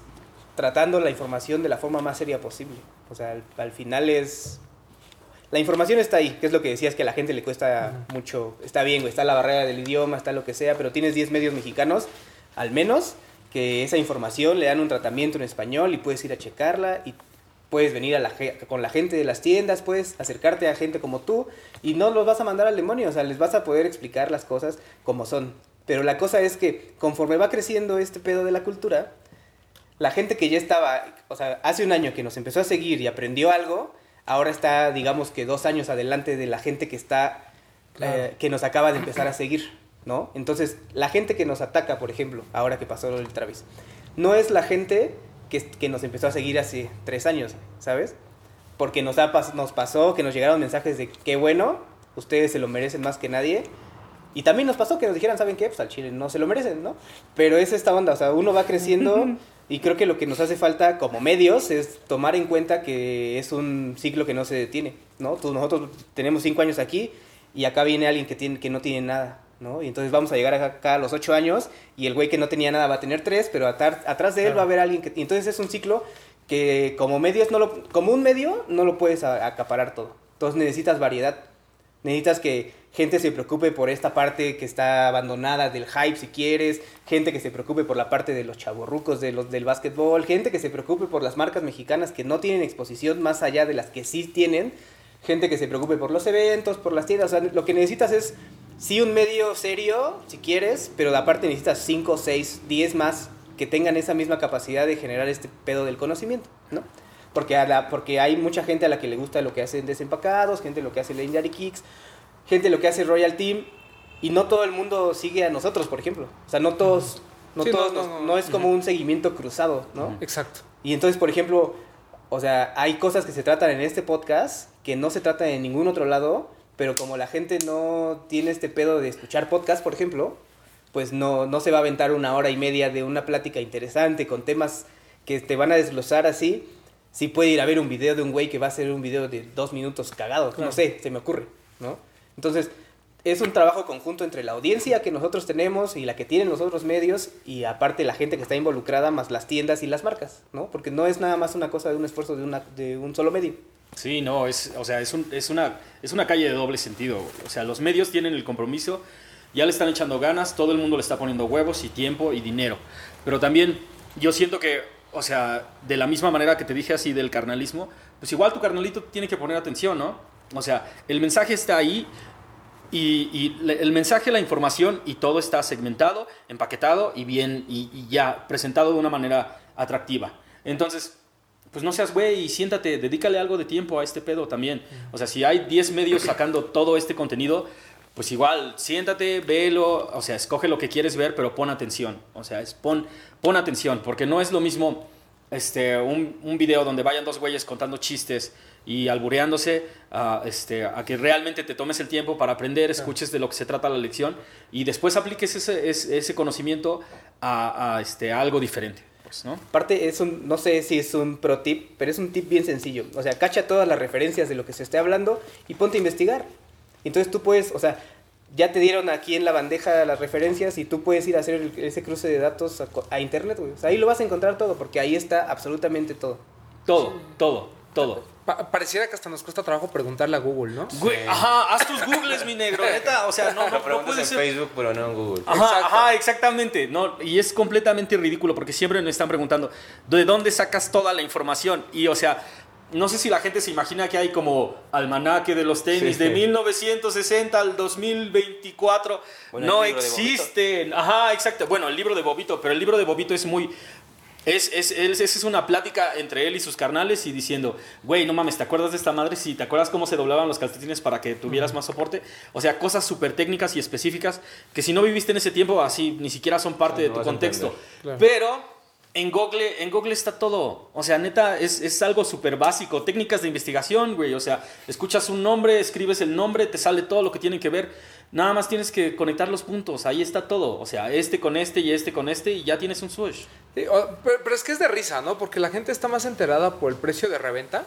tratando la información de la forma más seria posible. O sea, al, al final es... La información está ahí, que es lo que decías que a la gente le cuesta mucho. Está bien, güey, está la barrera del idioma, está lo que sea, pero tienes 10 medios mexicanos, al menos, que esa información le dan un tratamiento en español y puedes ir a checarla y puedes venir a la, ge- con la gente de las tiendas, puedes acercarte a gente como tú y no los vas a mandar al demonio, o sea, les vas a poder explicar las cosas como son. Pero la cosa es que conforme va creciendo este pedo de la cultura, la gente que ya estaba, o sea, hace un año que nos empezó a seguir y aprendió algo, ahora está, digamos que dos años adelante de la gente que está, Claro. eh, que nos acaba de empezar a seguir, ¿no? Entonces, la gente que nos ataca, por ejemplo, ahora que pasó del Travis, no es la gente que, que nos empezó a seguir hace tres años, ¿sabes? Porque nos, ha nos pasó que nos llegaron mensajes de qué bueno, ustedes se lo merecen más que nadie. Y también nos pasó que nos dijeran, ¿saben qué? Pues al Chile no se lo merecen, ¿no? Pero es esta onda, o sea, uno va creciendo y creo que lo que nos hace falta como medios es tomar en cuenta que es un ciclo que no se detiene, ¿no? Tú- nosotros tenemos cinco años aquí y acá viene alguien que, tiene, que no tiene nada, ¿no? Y entonces vamos a llegar acá a los ocho años y el güey que no tenía nada va a tener tres, pero atar- atrás de él va a haber alguien que... y entonces es un ciclo que como medios no lo... Como un medio no lo puedes acaparar todo. Entonces necesitas variedad. Necesitas que gente se preocupe por esta parte que está abandonada del hype si quieres, gente que se preocupe por la parte de los chavorrucos de los, del básquetbol, gente que se preocupe por las marcas mexicanas que no tienen exposición más allá de las que sí tienen, gente que se preocupe por los eventos, por las tiendas, o sea, lo que necesitas es sí un medio serio, si quieres, pero aparte necesitas 5, 6, 10 más que tengan esa misma capacidad de generar este pedo del conocimiento, ¿no? Porque, a la, porque hay mucha gente a la que le gusta lo que hacen Desempacados, gente lo que hace Legendary Kicks, gente lo que hace Royal Team, y no todo el mundo sigue a nosotros, por ejemplo. O sea, no todos, no, Sí, todos no, nos- no. no es como un seguimiento cruzado, ¿no? Exacto. Y entonces, por ejemplo, o sea, hay cosas que se tratan en este podcast que no se tratan en ningún otro lado, pero como la gente no tiene este pedo de escuchar podcast, por ejemplo, pues no, no se va a aventar una hora y media de una plática interesante con temas que te van a desglosar así. Sí puede ir a ver un video de un güey que va a hacer un video de dos minutos cagado, no sé, se me ocurre, ¿no? Entonces, es un trabajo conjunto entre la audiencia que nosotros tenemos y la que tienen los otros medios y aparte la gente que está involucrada más las tiendas y las marcas, ¿no? Porque no es nada más una cosa de un esfuerzo de, una, un solo medio. Sí, no, es, o sea, es, un- es, una, es una calle de doble sentido. O sea, los medios tienen el compromiso, ya le están echando ganas, todo el mundo le está poniendo huevos y tiempo y dinero. Pero también yo siento que, o sea, de la misma manera que te dije así del carnalismo, pues igual tu carnalito tiene que poner atención, ¿no? O sea, el mensaje está ahí y, el mensaje, la información y todo está segmentado, empaquetado y bien, y, y ya presentado de una manera atractiva. Entonces, pues no seas güey y siéntate, dedícale algo de tiempo a este pedo también. O sea, si hay 10 medios sacando todo este contenido, pues igual, siéntate, velo, o sea, escoge lo que quieres ver, pero pon atención. O sea, es pon, pon atención, porque no es lo mismo este, un, un video donde vayan dos güeyes contando chistes y albureándose a, este, a que realmente te tomes el tiempo para aprender, escuches de lo que se trata la lección y después apliques ese, ese, ese conocimiento a, a, este, a algo diferente. Pues, ¿no? Aparte, es un, no sé si es un pro tip, pero es un tip bien sencillo. O sea, cacha todas las referencias de lo que se esté hablando y ponte a investigar. Entonces tú puedes, o sea, ya te dieron aquí en la bandeja las referencias y tú puedes ir a hacer el- ese cruce de datos a, internet, güey. O sea, ahí lo vas a encontrar todo, porque ahí está absolutamente todo. Todo, todo, todo. Pa- pareciera que hasta nos cuesta trabajo preguntarle a Google, ¿no? Güey, ajá, haz tus googles, mi negro, neta, o sea, no, no, Lo no preguntas puede en ser. Facebook, pero no en Google. Ajá, Exacto. ajá, exactamente. No, y es completamente ridículo porque siempre nos están preguntando, ¿de dónde sacas toda la información? Y o sea, no sé si la gente se imagina que hay como almanaque de los tenis Sí. de 1960 al 2024. Bueno, no existen. Ajá, exacto. Bueno, el libro de Bobito, pero el libro de Bobito es muy... Es, es, es, es una plática entre él y sus carnales y diciendo, güey, no mames, ¿te acuerdas de esta madre? Sí, ¿te acuerdas cómo se doblaban los calcetines para que tuvieras más soporte? O sea, cosas súper técnicas y específicas que si no viviste en ese tiempo, así ni siquiera son parte No de tu contexto. Claro. Pero en Google, en Google está todo. O sea, neta, es, es algo súper básico. Técnicas de investigación, güey. O sea, escuchas un nombre, escribes el nombre, te sale todo lo que tiene que ver. Nada más tienes que conectar los puntos. Ahí está todo. O sea, este con este y este con este y ya tienes un switch. Sí, pero, pero es que es de risa, ¿no? Porque la gente está más enterada por el precio de reventa,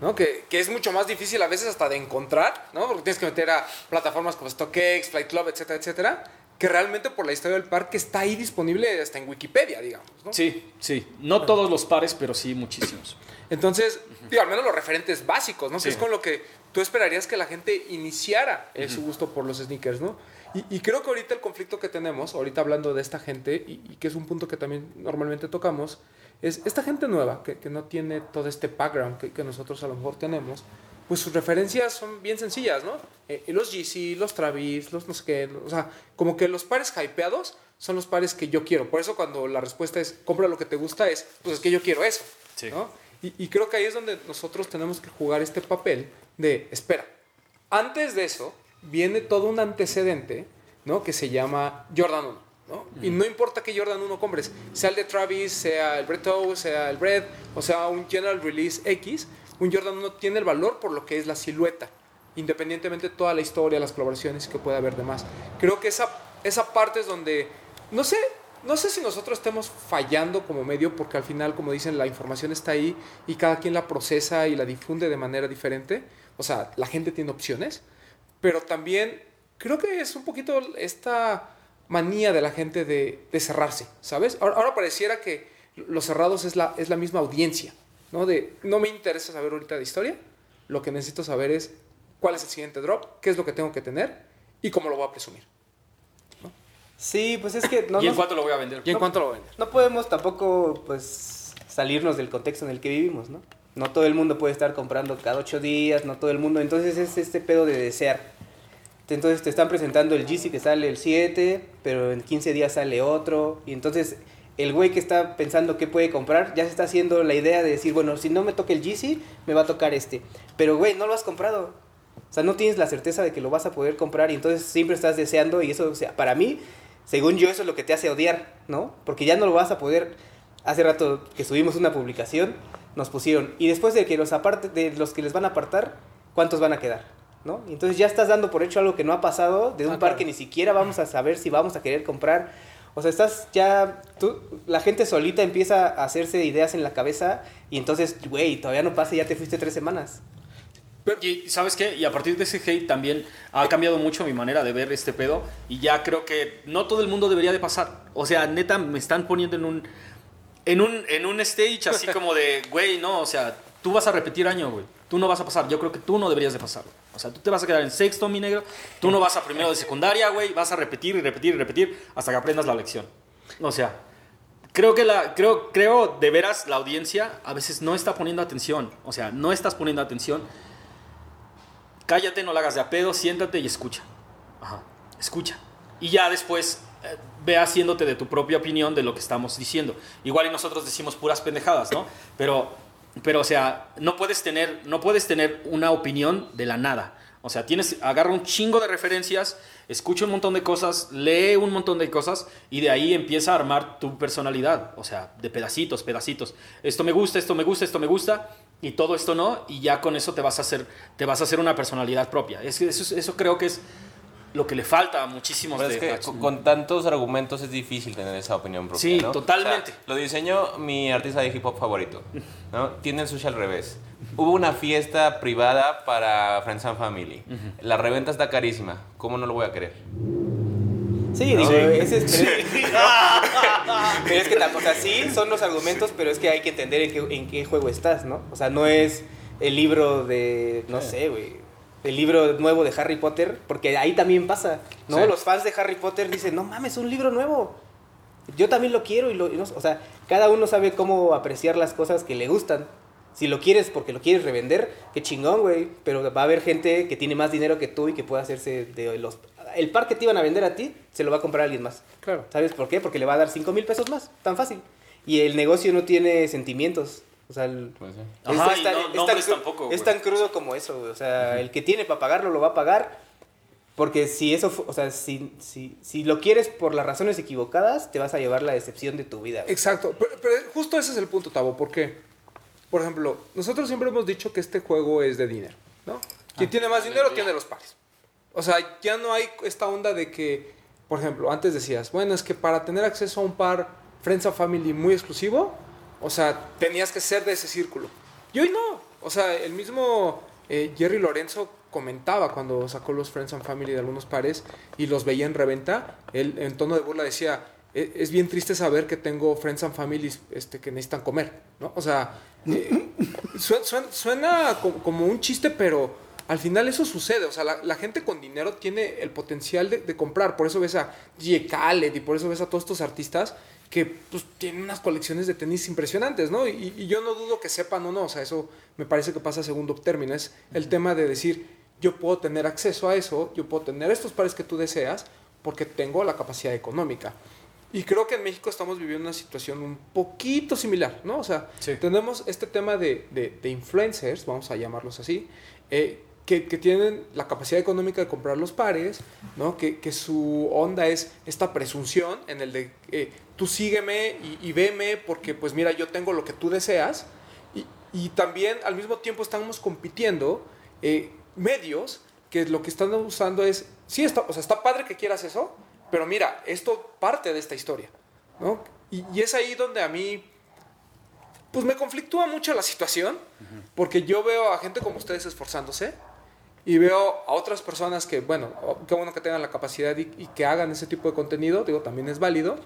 ¿no? Que, que es mucho más difícil a veces hasta de encontrar, ¿no? Porque tienes que meter a plataformas como StockX, Flight Club, etcétera, etcétera, que realmente por la historia del parque está ahí disponible hasta en Wikipedia, digamos, ¿no? Sí, sí. No todos los pares, pero sí muchísimos. Entonces, digo, al menos los referentes básicos, ¿no? Sí. Que es con lo que tú esperarías que la gente iniciara eh, su gusto por los sneakers, ¿no? Y, y creo que ahorita el conflicto que tenemos, ahorita hablando de esta gente, y, y que es un punto que también normalmente tocamos, es esta gente nueva, que, que no tiene todo este background que, que nosotros a lo mejor tenemos, pues sus referencias son bien sencillas, ¿no? Eh, los GC, los Travis, los no sé qué, o sea, como que los pares hypeados son los pares que yo quiero. Por eso cuando la respuesta es, compra lo que te gusta, es, pues es que yo quiero eso, Sí. ¿no? Y, y creo que ahí es donde nosotros tenemos que jugar este papel de, espera, antes de eso viene todo un antecedente, ¿no? Que se llama Jordan 1, ¿no? Y no importa que Jordan 1 compres, sea el de Travis, sea el Brett O, sea el Brett, o sea un General Release X, un Jordan 1 tiene el valor por lo que es la silueta. independientemente de toda la historia, las colaboraciones que pueda haber demás. Creo que esa, esa parte es donde, no sé, no sé si nosotros estemos fallando como medio, porque al final, como dicen, la información está ahí y cada quien la procesa y la difunde de manera diferente. O sea, la gente tiene opciones, pero también creo que es un poquito esta manía de la gente de, de cerrarse, ¿sabes? Ahora, ahora pareciera que los cerrados es la, es la misma audiencia, ¿no? De, no me interesa saber ahorita de historia, lo que necesito saber es cuál es el siguiente drop, qué es lo que tengo que tener y cómo lo voy a presumir. Sí, pues es que no, ¿Y en nos- cuánto lo voy a vender? ¿Y en No. cuánto lo voy a vender? no podemos tampoco pues salirnos del contexto en el que vivimos, ¿no? No todo el mundo puede estar comprando cada ocho días, no todo el mundo. Entonces es este pedo de desear. Entonces te están presentando el GC que sale el 7, pero en 15 días sale otro. Y entonces el güey que está pensando qué puede comprar ya se está haciendo la idea de decir, bueno, si no me toca el GC, me va a tocar este. Pero güey, no lo has comprado. O sea, no tienes la certeza de que lo vas a poder comprar y entonces siempre estás deseando y eso, o sea, para mí, según yo, eso es lo que te hace odiar, ¿no? Porque ya no lo vas a poder. Hace rato que subimos una publicación, nos pusieron, y después de que los aparte, de los que les van a apartar, ¿cuántos van a quedar? ¿No? Entonces ya estás dando por hecho algo que no ha pasado, de un Ah, par claro. que ni siquiera vamos a saber si vamos a querer comprar. O sea, estás ya, tú, la gente solita empieza a hacerse ideas en la cabeza y entonces, güey, todavía no pasa ya te fuiste tres semanas. Y ¿sabes qué? Y a partir de ese hate también ha cambiado mucho mi manera de ver este pedo y ya creo que no todo el mundo debería de pasar. O sea, neta me están poniendo en un en un en un stage así como de, güey, no, o sea, tú vas a repetir año, güey. Tú no vas a pasar. Yo creo que tú no deberías de pasar. O sea, tú te vas a quedar en sexto, mi negro. Tú no vas a primero de secundaria, güey. Vas a repetir y repetir y repetir hasta que aprendas la lección. O sea, creo que la creo creo de veras la audiencia a veces no está poniendo atención. O sea, no estás poniendo atención cállate, no la hagas de a pedo, siéntate y escucha. Ajá, escucha. Y ya después eh, ve haciéndote de tu propia opinión de lo que estamos diciendo. Igual y nosotros decimos puras pendejadas, ¿no? Pero, pero o sea, no puedes tener, no puedes tener una opinión de la nada. O sea, tienes, agarra un chingo de referencias, escucha un montón de cosas, lee un montón de cosas y de ahí empieza a armar tu personalidad. O sea, de pedacitos, pedacitos. Esto me gusta, esto me gusta, esto me gusta y todo esto no. Y ya con eso te vas a hacer, te vas a hacer una personalidad propia. Es eso, eso creo que es lo que le falta a muchísimos Pero de es que Hach- con, con tantos argumentos es difícil tener esa opinión propia. Sí, ¿no? totalmente. O sea, lo diseñó mi artista de hip hop favorito. ¿no? Tiene el sushi al revés. Hubo una fiesta privada para Friends and Family. La reventa está carísima. ¿Cómo no lo voy a querer? Sí, digo, ese es... Pero es que o sea, sí, son los argumentos, pero es que hay que entender en qué, en qué juego estás, ¿no? O sea, no es el libro de, no sé, güey, el libro nuevo de Harry Potter, porque ahí también pasa, ¿no? Sí. Los fans de Harry Potter dicen, no mames, un libro nuevo. Yo también lo quiero y lo, y no- o sea, cada uno sabe cómo apreciar las cosas que le gustan. Si lo quieres porque lo quieres revender, qué chingón, güey. Pero va a haber gente que tiene más dinero que tú y que puede hacerse de los... El par que te iban a vender a ti, se lo va a comprar alguien más. Claro. ¿Sabes por qué? Porque le va a dar 5 mil pesos más, tan fácil. Y el negocio no tiene sentimientos. O sea, el- Pues, sí. Ajá, es, tan, no- es tan nombres cru- tampoco, es tan crudo como eso, güey. O sea, el que tiene para pagarlo lo va a pagar. Porque si eso, o sea, si, si, si lo quieres por las razones equivocadas, te vas a llevar la decepción de tu vida. güey. Exacto, pero, pero justo ese es el punto, Tavo, porque, por ejemplo, nosotros siempre hemos dicho que este juego es de dinero, ¿no? Quien tiene más dinero tiene los pares. O sea, ya no hay esta onda de que, por ejemplo, antes decías, bueno, es que para tener acceso a un par Friends and Family muy exclusivo, o sea, tenías que ser de ese círculo. Y hoy no. O sea, el mismo eh, Jerry Lorenzo comentaba cuando sacó los Friends and Family de algunos pares y los veía en reventa, él en tono de burla decía, "E- es bien triste saber que tengo Friends and Families este, que necesitan comer, ¿no? O sea, eh, sue- suen- suena, co- como un chiste, pero al final eso sucede. O sea, la, gente con dinero tiene el potencial de, de comprar. Por eso ves a G. Khaled y por eso ves a todos estos artistas que pues, tienen unas colecciones de tenis impresionantes, ¿no? Y, y yo no dudo que sepan o no. O sea, eso me parece que pasa a segundo término. Es el tema de decir, yo puedo tener acceso a eso, yo puedo tener estos pares que tú deseas porque tengo la capacidad económica. Y creo que en México estamos viviendo una situación un poquito similar, ¿no? O sea, Sí. tenemos este tema de, de- de influencers, vamos a llamarlos así, eh, que, que tienen la capacidad económica de comprar los pares, ¿no? Que, que su onda es esta presunción en el de eh, tú sígueme y, y veme porque pues mira, yo tengo lo que tú deseas. Y, y también al mismo tiempo estamos compitiendo eh, medios que lo que están usando es, sí, está, o sea, está padre que quieras eso, pero mira, esto parte de esta historia, ¿no? Y, y es ahí donde a mí, pues me conflictúa mucho la situación, porque yo veo a gente como ustedes esforzándose y veo a otras personas que, bueno, qué bueno que tengan la capacidad y, y que hagan ese tipo de contenido, digo, también es válido,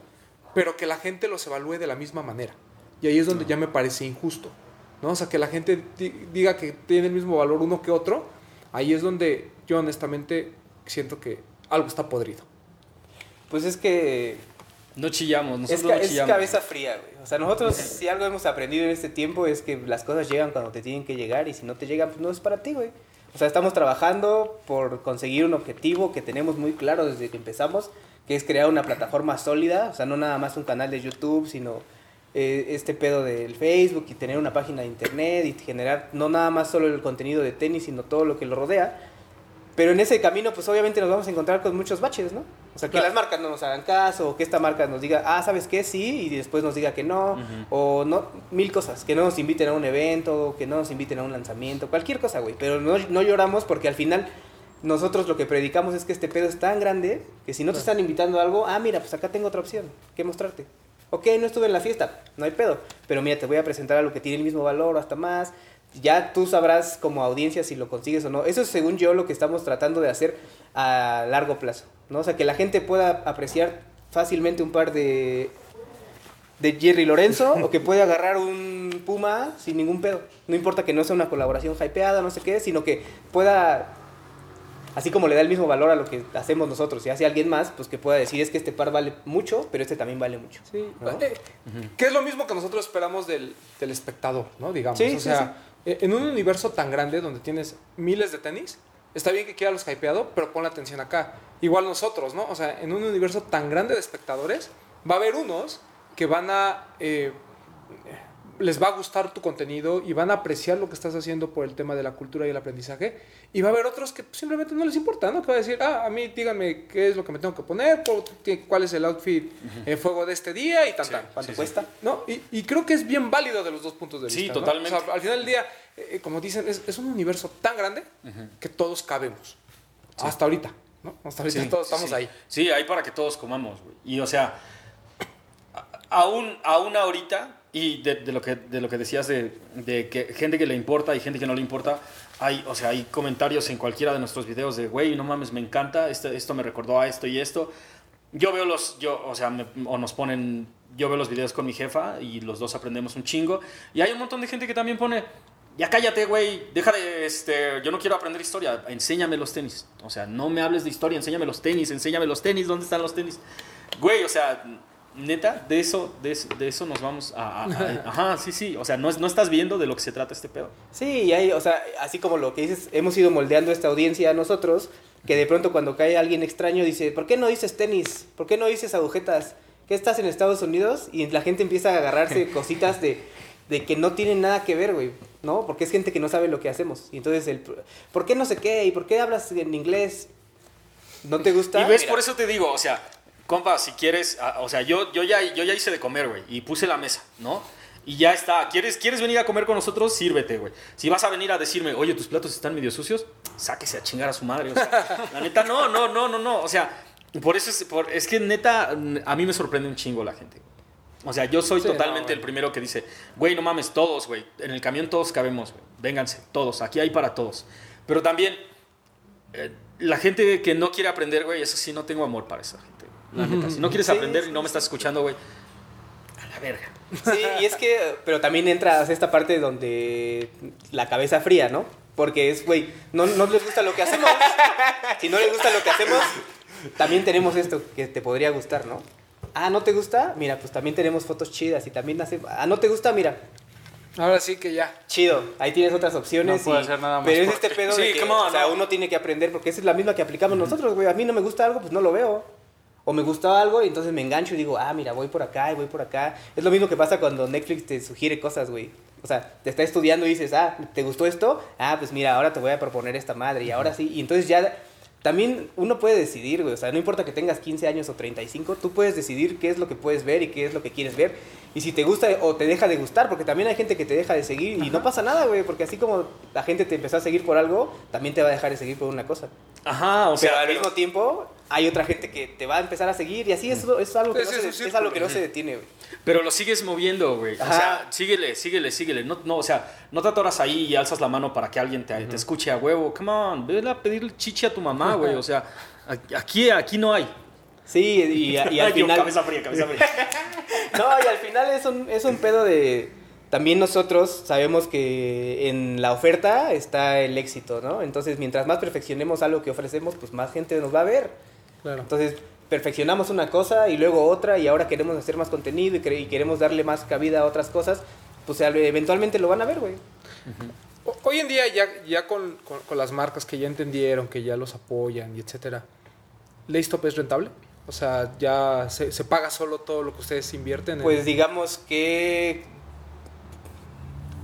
pero que la gente los evalúe de la misma manera. Y ahí es donde ya me parece injusto, ¿no? O sea, que la gente di- diga que tiene el mismo valor uno que otro, ahí es donde yo honestamente siento que algo está podrido. Pues es que No chillamos, es, nosotros ca- no es chillamos. cabeza fría, güey. O sea, nosotros si algo hemos aprendido en este tiempo es que las cosas llegan cuando te tienen que llegar y si no te llegan, pues no es para ti, güey. O sea, estamos trabajando por conseguir un objetivo que tenemos muy claro desde que empezamos, que es crear una plataforma sólida, o sea, no nada más un canal de YouTube, sino eh, este pedo del Facebook y tener una página de internet y generar no nada más solo el contenido de tenis, sino todo lo que lo rodea. Pero en ese camino, pues obviamente nos vamos a encontrar con muchos baches, ¿no? O sea, que Claro. las marcas no nos hagan caso, o que esta marca nos diga, ah, ¿sabes qué? Sí, y después nos diga que no, o no, mil cosas, que no nos inviten a un evento, que no nos inviten a un lanzamiento, cualquier cosa, güey. Pero no, no lloramos porque al final nosotros lo que predicamos es que este pedo es tan grande que si no te están invitando a algo, ah, mira, pues acá tengo otra opción, que mostrarte. Ok, no estuve en la fiesta, no hay pedo, pero mira, te voy a presentar algo que tiene el mismo valor o hasta más. Ya tú sabrás como audiencia si lo consigues o no. Eso es según yo lo que estamos tratando de hacer a largo plazo, ¿no? O sea, que la gente pueda apreciar fácilmente un par de de Jerry Lorenzo o que puede agarrar un Puma sin ningún pedo. No importa que no sea una colaboración hypeada, no sé qué, sino que pueda así como le da el mismo valor a lo que hacemos nosotros y hace alguien más, pues que pueda decir es que este par vale mucho, pero este también vale mucho. Sí, ¿no? eh, que es lo mismo que nosotros esperamos del, del espectador, ¿no? Digamos. Sí, o sí, sea, eh, en un universo tan grande donde tienes miles de tenis, está bien que quiera los hypeado, pero pon la atención acá. Igual nosotros, ¿no? O sea, en un universo tan grande de espectadores, va a haber unos que van a. eh, les va a gustar tu contenido y van a apreciar lo que estás haciendo por el tema de la cultura y el aprendizaje. Y va a haber otros que simplemente no les importa, ¿no? Que va a decir, ah, a mí díganme qué es lo que me tengo que poner, cuál es el outfit eh, fuego de este día y tan, tan. ¿Cuánto cuesta? ¿no? Y, y creo que es bien válido de los dos puntos de Sí, vista. ¿no? totalmente. O sea, al final del día, eh, como dicen, es, es un universo tan grande que todos cabemos. Hasta ahorita, ¿no? Hasta ahorita Sí, todos sí, estamos sí. ahí. Sí, hay para que todos comamos, güey. Y o sea, a- aún, aún ahorita, y de, de lo, que, de lo que decías de, de que gente que le importa y gente que no le importa, hay, o sea, hay comentarios en cualquiera de nuestros videos de, güey, no mames, me encanta, esto, esto me recordó a esto y esto. Yo veo los, yo, o sea, me- o nos ponen, yo veo los videos con mi jefa y los dos aprendemos un chingo. Y hay un montón de gente que también pone, ya cállate, güey, deja de, este, yo no quiero aprender historia, enséñame los tenis. O sea, no me hables de historia, enséñame los tenis, enséñame los tenis, ¿dónde están los tenis? Güey, o sea, neta, de eso, de eso, de eso nos vamos a, a- a- Ajá, sí, sí, o sea, no, es- no estás viendo de lo que se trata este pedo. Sí, y hay, o sea, así como lo que dices, hemos ido moldeando esta audiencia a nosotros, que de pronto cuando cae alguien extraño dice, ¿por qué no dices tenis? ¿Por qué no dices agujetas? ¿Qué estás en Estados Unidos? Y la gente empieza a agarrarse cositas de, de que no tienen nada que ver, güey, ¿no? Porque es gente que no sabe lo que hacemos. Y entonces, el, ¿por qué no sé qué? ¿Y por qué hablas en inglés? ¿No te gusta? Y ves, Mira, por eso te digo, o sea, compa, si quieres, ah, o sea, yo, yo, ya, yo ya hice de comer, güey, y puse la mesa, ¿no? Y ya está. ¿Quieres, ¿Quieres venir a comer con nosotros? Sírvete, güey. Si vas a venir a decirme, oye, tus platos están medio sucios, sáquese a chingar a su madre. O sea, la neta, no, no, no, no, no. O sea, por eso es, por- es que neta, a mí me sorprende un chingo la gente. O sea, yo soy Sí, totalmente no, el primero que dice, güey, no mames, todos, güey. En el camión todos cabemos, güey. Vénganse, todos. Aquí hay para todos. Pero también, eh, la gente que no quiere aprender, güey, eso sí, no tengo amor para esa gente. La neta, si no quieres Sí, aprender y no me estás escuchando, güey, a la verga. Sí, y es que, pero también entra esta parte donde la cabeza fría, ¿no? Porque es, güey, no, no les gusta lo que hacemos. Si no les gusta lo que hacemos, también tenemos esto que te podría gustar, ¿no? Ah, ¿no te gusta? Mira, pues también tenemos fotos chidas y también hace... Ah, ¿no te gusta? Mira, Ahora sí que ya. chido, ahí tienes otras opciones. No puedo y- hacer nada más Pero es este pedo Sí, de que, come on, o sea, no. uno tiene que aprender porque esa es la misma que aplicamos nosotros, güey. A mí no me gusta algo, pues no lo veo. O me gustó algo y entonces me engancho y digo, ah, mira, voy por acá y voy por acá. Es lo mismo que pasa cuando Netflix te sugiere cosas, güey. O sea, te está estudiando y dices, ah, ¿te gustó esto? Ah, pues mira, ahora te voy a proponer esta madre y ahora sí. Y entonces ya también uno puede decidir, güey. O sea, no importa que tengas 15 años o 35, tú puedes decidir qué es lo que puedes ver y qué es lo que quieres ver. Y si te gusta o te deja de gustar, porque también hay gente que te deja de seguir y no pasa nada, güey. Porque así como la gente te empezó a seguir por algo, también te va a dejar de seguir por una cosa. Ajá, o sea, sea, al pero- mismo tiempo, hay otra gente que te va a empezar a seguir y así es, es algo que, Ese no, es se, es algo que no se detiene, güey. Pero lo sigues moviendo, güey. O sea, síguele, síguele, síguele. No, no, o sea, no te atoras ahí y alzas la mano para que alguien te, te escuche a huevo. Come on, ve a pedirle chichi a tu mamá, güey. O sea, aquí, aquí no hay. Sí, y, y al Yo, final... cabeza fría, cabeza fría. No, y al final es un, es un pedo de... También nosotros sabemos que en la oferta está el éxito, ¿no? Entonces, mientras más perfeccionemos algo que ofrecemos, pues más gente nos va a ver. Claro. Entonces, perfeccionamos una cosa y luego otra y ahora queremos hacer más contenido y, quere- y queremos darle más cabida a otras cosas, pues al- eventualmente lo van a ver, güey. Hoy en día, ya, ya con, con- con las marcas que ya entendieron, que ya los apoyan y etcétera, ¿Laystop es rentable? O sea, ya se, se paga solo todo lo que ustedes invierten. en- Pues digamos que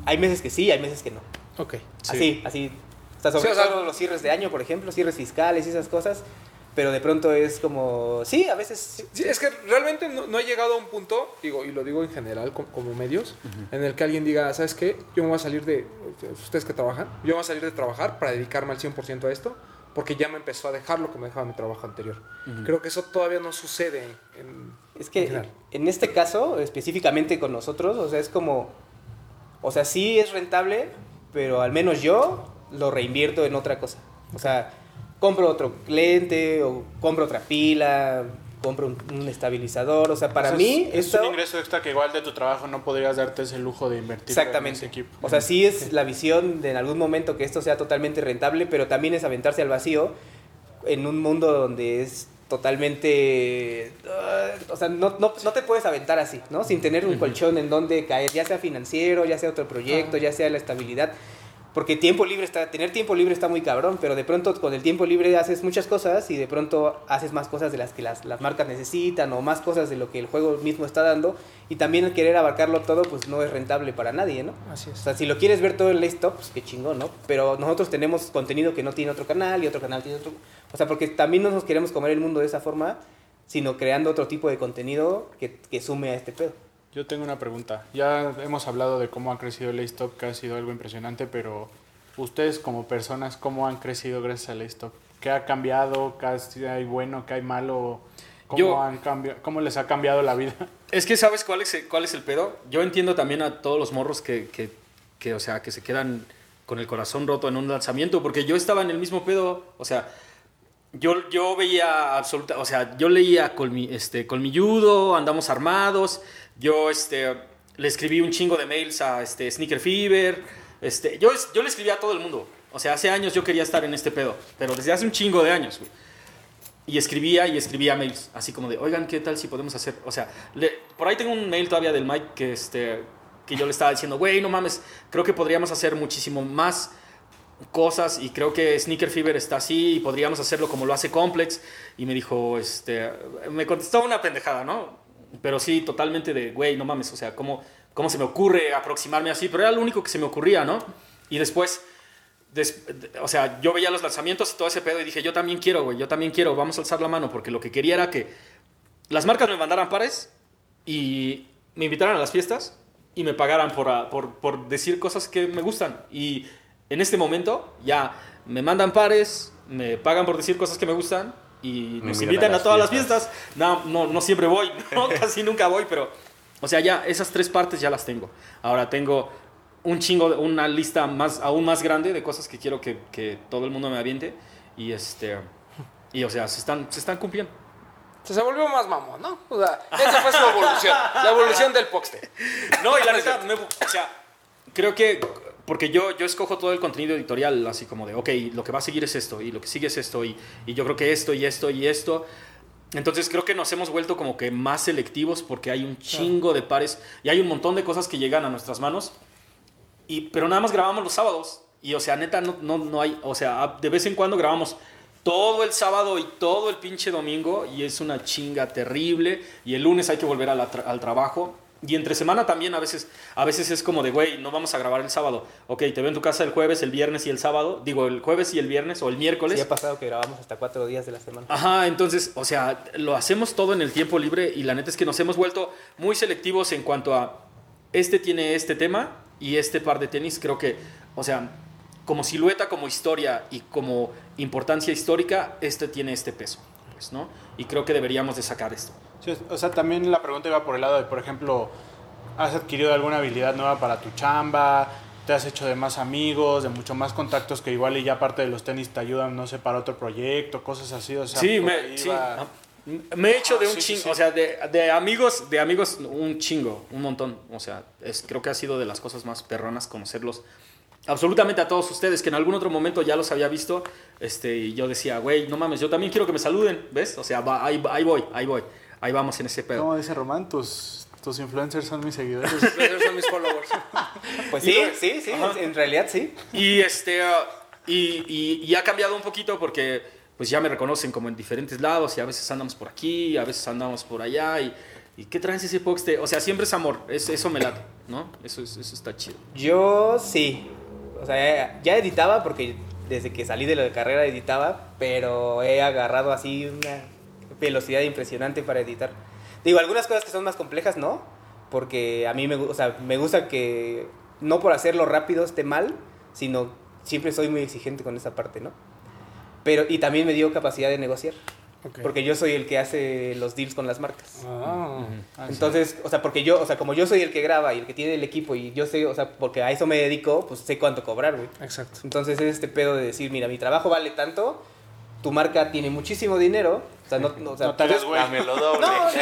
hay meses que sí, hay meses que no. Ok. Así, así. O sea, sobre Sí, o sea- todo los cierres de año, por ejemplo, cierres fiscales y esas cosas. Pero de pronto es como, sí, a veces sí. Sí, es que realmente no, no he llegado a un punto, digo, y lo digo en general como, como medios, en el que alguien diga, ¿sabes qué? Yo me voy a salir de, ustedes que trabajan, yo me voy a salir de trabajar para dedicarme al 100% a esto, porque ya me empezó a dejar lo que me dejaba mi trabajo anterior. Creo que eso todavía no sucede en... Es que en en este caso, específicamente con nosotros, o sea, es como, o sea, sí es rentable, pero al menos yo lo reinvierto en otra cosa. O sea, compro otro lente o compro otra pila, compro un, un estabilizador. O sea, para O sea, mí es, es esto- un ingreso extra que igual de tu trabajo no podrías darte ese lujo de invertir Exactamente. en ese equipo. O sea, sí es la visión de en algún momento que esto sea totalmente rentable, pero también es aventarse al vacío en un mundo donde es totalmente... ah, o sea, no, no, no te puedes aventar así, ¿no? Sin tener un colchón en donde caer, ya sea financiero, ya sea otro proyecto, ya sea la estabilidad. Porque tiempo libre está, tener tiempo libre está muy cabrón, pero de pronto con el tiempo libre haces muchas cosas y de pronto haces más cosas de las que las, las marcas necesitan o más cosas de lo que el juego mismo está dando y también el querer abarcarlo todo pues no es rentable para nadie, ¿no? Así O es. sea, si lo quieres ver todo en Laystop, pues qué chingón, ¿no? Pero nosotros tenemos contenido que no tiene otro canal y otro canal tiene otro... O sea, porque también no nos queremos comer el mundo de esa forma, sino creando otro tipo de contenido que, que sume a este pedo. Yo tengo una pregunta. Ya hemos hablado de cómo ha crecido Laystop, que ha sido algo impresionante, pero ustedes como personas, ¿cómo han crecido gracias a Laystop? ¿Qué ha cambiado? ¿Qué hay bueno? ¿Qué hay malo? ¿Cómo, Yo- han cambiado, ¿Cómo les ha cambiado la vida? Es que sabes cuál es, cuál es el pedo. Yo entiendo también a todos los morros que, que, que, o sea, que se quedan con el corazón roto en un lanzamiento, porque yo estaba en el mismo pedo, o sea, yo, yo veía absoluta, o sea, yo leía colmi, este, Colmilludo, Andamos Armados, yo este, le escribí un chingo de mails a este, Sneaker Fever, este, yo, yo le escribí a todo el mundo, o sea, hace años yo quería estar en este pedo, pero desde hace un chingo de años, güey. Y escribía y escribía mails, así como de, oigan, ¿qué tal si podemos hacer? O sea, le- por ahí tengo un mail todavía del Mike que, este, que yo le estaba diciendo, güey, no mames, creo que podríamos hacer muchísimo más cosas y creo que Sneaker Fever está así y podríamos hacerlo como lo hace Complex. Y me dijo, este, me contestó una pendejada, ¿no? Pero sí, totalmente de, güey, no mames, o sea, ¿cómo, ¿cómo se me ocurre aproximarme así? Pero era lo único que se me ocurría, ¿no? Y después des- de- o sea, yo veía los lanzamientos y todo ese pedo y dije, yo también quiero, güey, yo también quiero, vamos a alzar la mano, porque lo que quería era que las marcas me mandaran pares y me invitaran a las fiestas y me pagaran por, ah, por, por decir cosas que me gustan. Y en este momento ya me mandan pares, me pagan por decir cosas que me gustan y nos invitan a todas las fiestas. fiestas. No, no, no siempre voy, no, casi nunca voy, pero, o sea, ya esas tres partes ya las tengo. Ahora tengo un chingo, de- una lista más, aún más grande de cosas que quiero que, que todo el mundo me aviente. Y este, y o sea, se están, se están cumpliendo. Se, se volvió más mamón, ¿no? O sea, esa fue su evolución. la evolución del Poxte. No, y la neta, me- o sea, creo que, porque yo, yo escojo todo el contenido editorial, así como de, ok, lo que va a seguir es esto, y lo que sigue es esto, y, y yo creo que esto, y esto, y esto. Entonces creo que nos hemos vuelto como que más selectivos porque hay un chingo de pares y hay un montón de cosas que llegan a nuestras manos. Y, pero nada más grabamos los sábados. Y o sea, neta, no, no, no hay, o sea, de vez en cuando grabamos todo el sábado y todo el pinche domingo y es una chinga terrible. Y el lunes hay que volver la tra- al trabajo. Y entre semana también a veces, a veces es como de, güey, no vamos a grabar el sábado. Ok, te veo en tu casa el jueves, el viernes y el sábado. Digo, el jueves y el viernes o el miércoles. Sí ha pasado que grabamos hasta cuatro días de la semana. Ajá, entonces, o sea, lo hacemos todo en el tiempo libre y la neta es que nos hemos vuelto muy selectivos en cuanto a este tiene este tema y este par de tenis, creo que, o sea, como silueta, como historia y como importancia histórica, este tiene este peso, pues, ¿no? Y creo que deberíamos de sacar esto. Sí, o sea, también la pregunta iba por el lado de, por ejemplo, ¿has adquirido alguna habilidad nueva para tu chamba? ¿Te has hecho de más amigos, de mucho más contactos que igual y ya aparte de los tenis te ayudan, no sé, para otro proyecto, cosas así? O sea, sí, me, sí, va- ah, me he hecho Ah, de un sí, chingo, o sea, de, de amigos, de amigos un chingo, un montón. O sea, es, creo que ha sido de las cosas más perronas conocerlos. Absolutamente a todos ustedes, que en algún otro momento ya los había visto, este, y yo decía, güey, no mames, yo también quiero que me saluden, ¿ves? O sea, va- ahí, ahí voy, ahí voy, ahí vamos en ese pedo. ¿Cómo dice Román? Tus, tus influencers son mis seguidores. Esos son mis followers. Pues sí, sí, sí, en realidad sí. Y este ah, y, y- y ha cambiado un poquito porque pues ya me reconocen como en diferentes lados y a veces andamos por aquí, a veces andamos por allá y, y ¿qué traes ese poxte? O sea, siempre es amor, es, eso me late, ¿no? Eso, es- eso está chido. Yo sí. O sea, ya editaba porque desde que salí de la carrera editaba, pero he agarrado así una velocidad impresionante para editar. Digo, algunas cosas que son más complejas, ¿no? Porque a mí me, o sea, me gusta que no por hacerlo rápido esté mal, sino siempre soy muy exigente con esa parte, ¿no? Pero, y también me dio capacidad de negociar, Ok. porque yo soy el que hace los deals con las marcas. Sí. Entonces, o sea, porque yo, o sea, como yo soy el que graba y el que tiene el equipo y yo sé, o sea, porque a eso me dedico, pues sé cuánto cobrar, güey. Exacto. Entonces es este pedo de decir, mira, mi trabajo vale tanto, tu marca tiene muchísimo dinero, o sea, no, no, o sea, No te hagas pues, güey. Dame lo doble. no, no, es,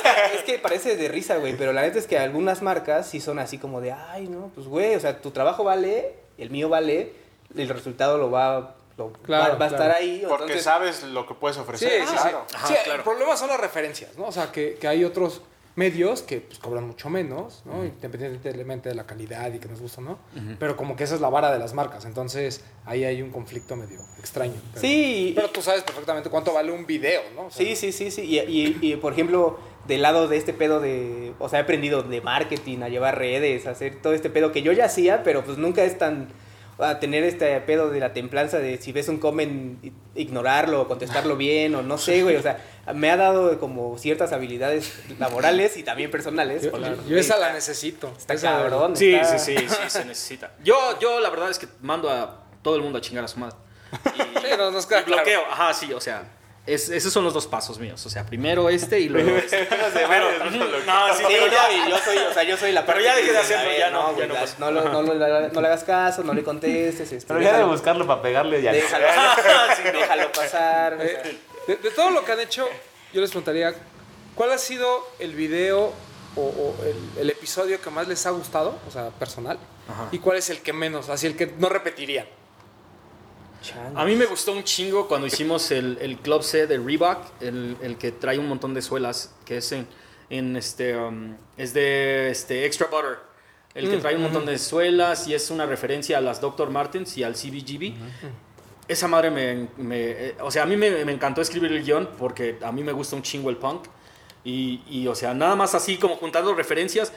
que, es que parece de risa, güey, pero la neta es que algunas marcas sí son así como de, ay, no, pues, güey, o sea, tu trabajo vale, el mío vale, el resultado lo va, lo, Claro, va, va a estar ahí. Porque entonces, sabes lo que puedes Sí, ofrecer. sí, claro. sí. Ajá, Sí, claro. El problema son las referencias, ¿no? O sea, que, que hay otros medios que pues, cobran mucho menos, ¿no? Independientemente de la calidad y que nos gusta, ¿no? Pero como que esa es la vara de las marcas. Entonces, ahí hay un conflicto medio extraño. Pero, Sí, Pero tú sabes perfectamente cuánto vale un video, ¿no? O sea, Sí, sí, sí, sí. Y, y- y, por ejemplo, del lado de este pedo de. O sea, he aprendido de marketing, a llevar redes, a hacer todo este pedo que yo ya hacía, pero pues nunca es tan. A tener este pedo de la templanza de si ves un comment, ignorarlo, o contestarlo bien, o no sé, güey. O sea, me ha dado como ciertas habilidades laborales y también personales. Yo, porque, yo esa la necesito. Está Esa- cabrón. Sí, está- sí, sí, sí, se necesita. Yo, yo la verdad es que mando a todo el mundo a chingar a su madre. Y, Sí, no, nos queda y bloqueo, ajá, sí, o sea, es- esos son los dos pasos míos. O sea, primero este y luego este. Pero, no, sí, Sí, pero no, ya, y yo soy, o sea, yo soy la Pero ya dejé de hacerlo, ya no, ya no no, lo- no, lo- no le hagas caso, no le contestes. Este, Pero ya de déjalo- buscarlo para pegarle ya. Déjalo, déjalo pasar. o sea. De, de todo lo que han hecho, yo les preguntaría, ¿cuál ha sido el video o, o el, el episodio que más les ha gustado, o sea, personal? Ajá. ¿Y cuál es el que menos, así el que no repetirían? A mí me gustó un chingo cuando hicimos el, el Club C de Reebok, el, el que trae un montón de suelas, que es en, en este, um, es de este Extra Butter. El que trae un montón de suelas y es una referencia a las Dr. Martens y al CBGB. Esa madre me, me- eh, o sea, a mí me, me encantó escribir el guion porque a mí me gusta un chingo el punk. Y, y, o sea, nada más así como juntando referencias.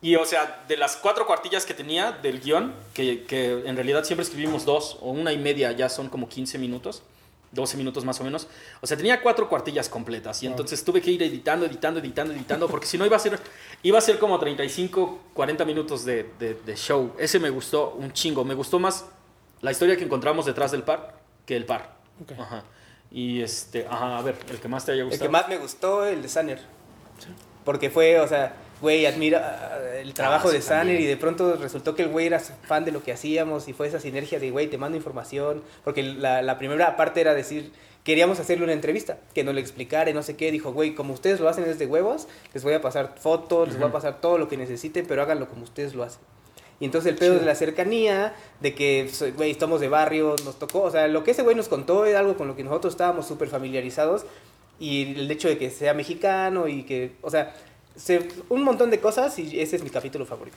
Y, o sea, de las cuatro cuartillas que tenía del guion, que, que en realidad siempre escribimos dos o una y media, ya son como 15 minutos, 12 minutos más o menos. O sea, tenía cuatro cuartillas completas y entonces tuve que ir editando, editando, editando, editando, porque si no iba a ser, iba a ser como 35, 40 minutos de, de- de show. Ese me gustó un chingo. Me gustó más la historia que encontramos detrás del par que el par. Ok. Ajá. Y este, ajá, a ver, el que más te haya El gustado. que más me gustó, el de Sanner. Porque fue, o sea, güey, admira ah, el trabajo sí, de Sanner y de pronto resultó que el güey era fan de lo que hacíamos y fue esa sinergia de, güey, te mando información. Porque la, la primera parte era decir, queríamos hacerle una entrevista, que no le explicara y no sé qué. Dijo, güey, como ustedes lo hacen desde huevos, les voy a pasar fotos, les voy a pasar todo lo que necesiten, pero háganlo como ustedes lo hacen. Y entonces el pedo de la cercanía, de que, güey, estamos de barrio, nos tocó, o sea, lo que ese güey nos contó era algo con lo que nosotros estábamos súper familiarizados. Y el hecho de que sea mexicano y que, o sea, se- un montón de cosas y ese es mi capítulo favorito.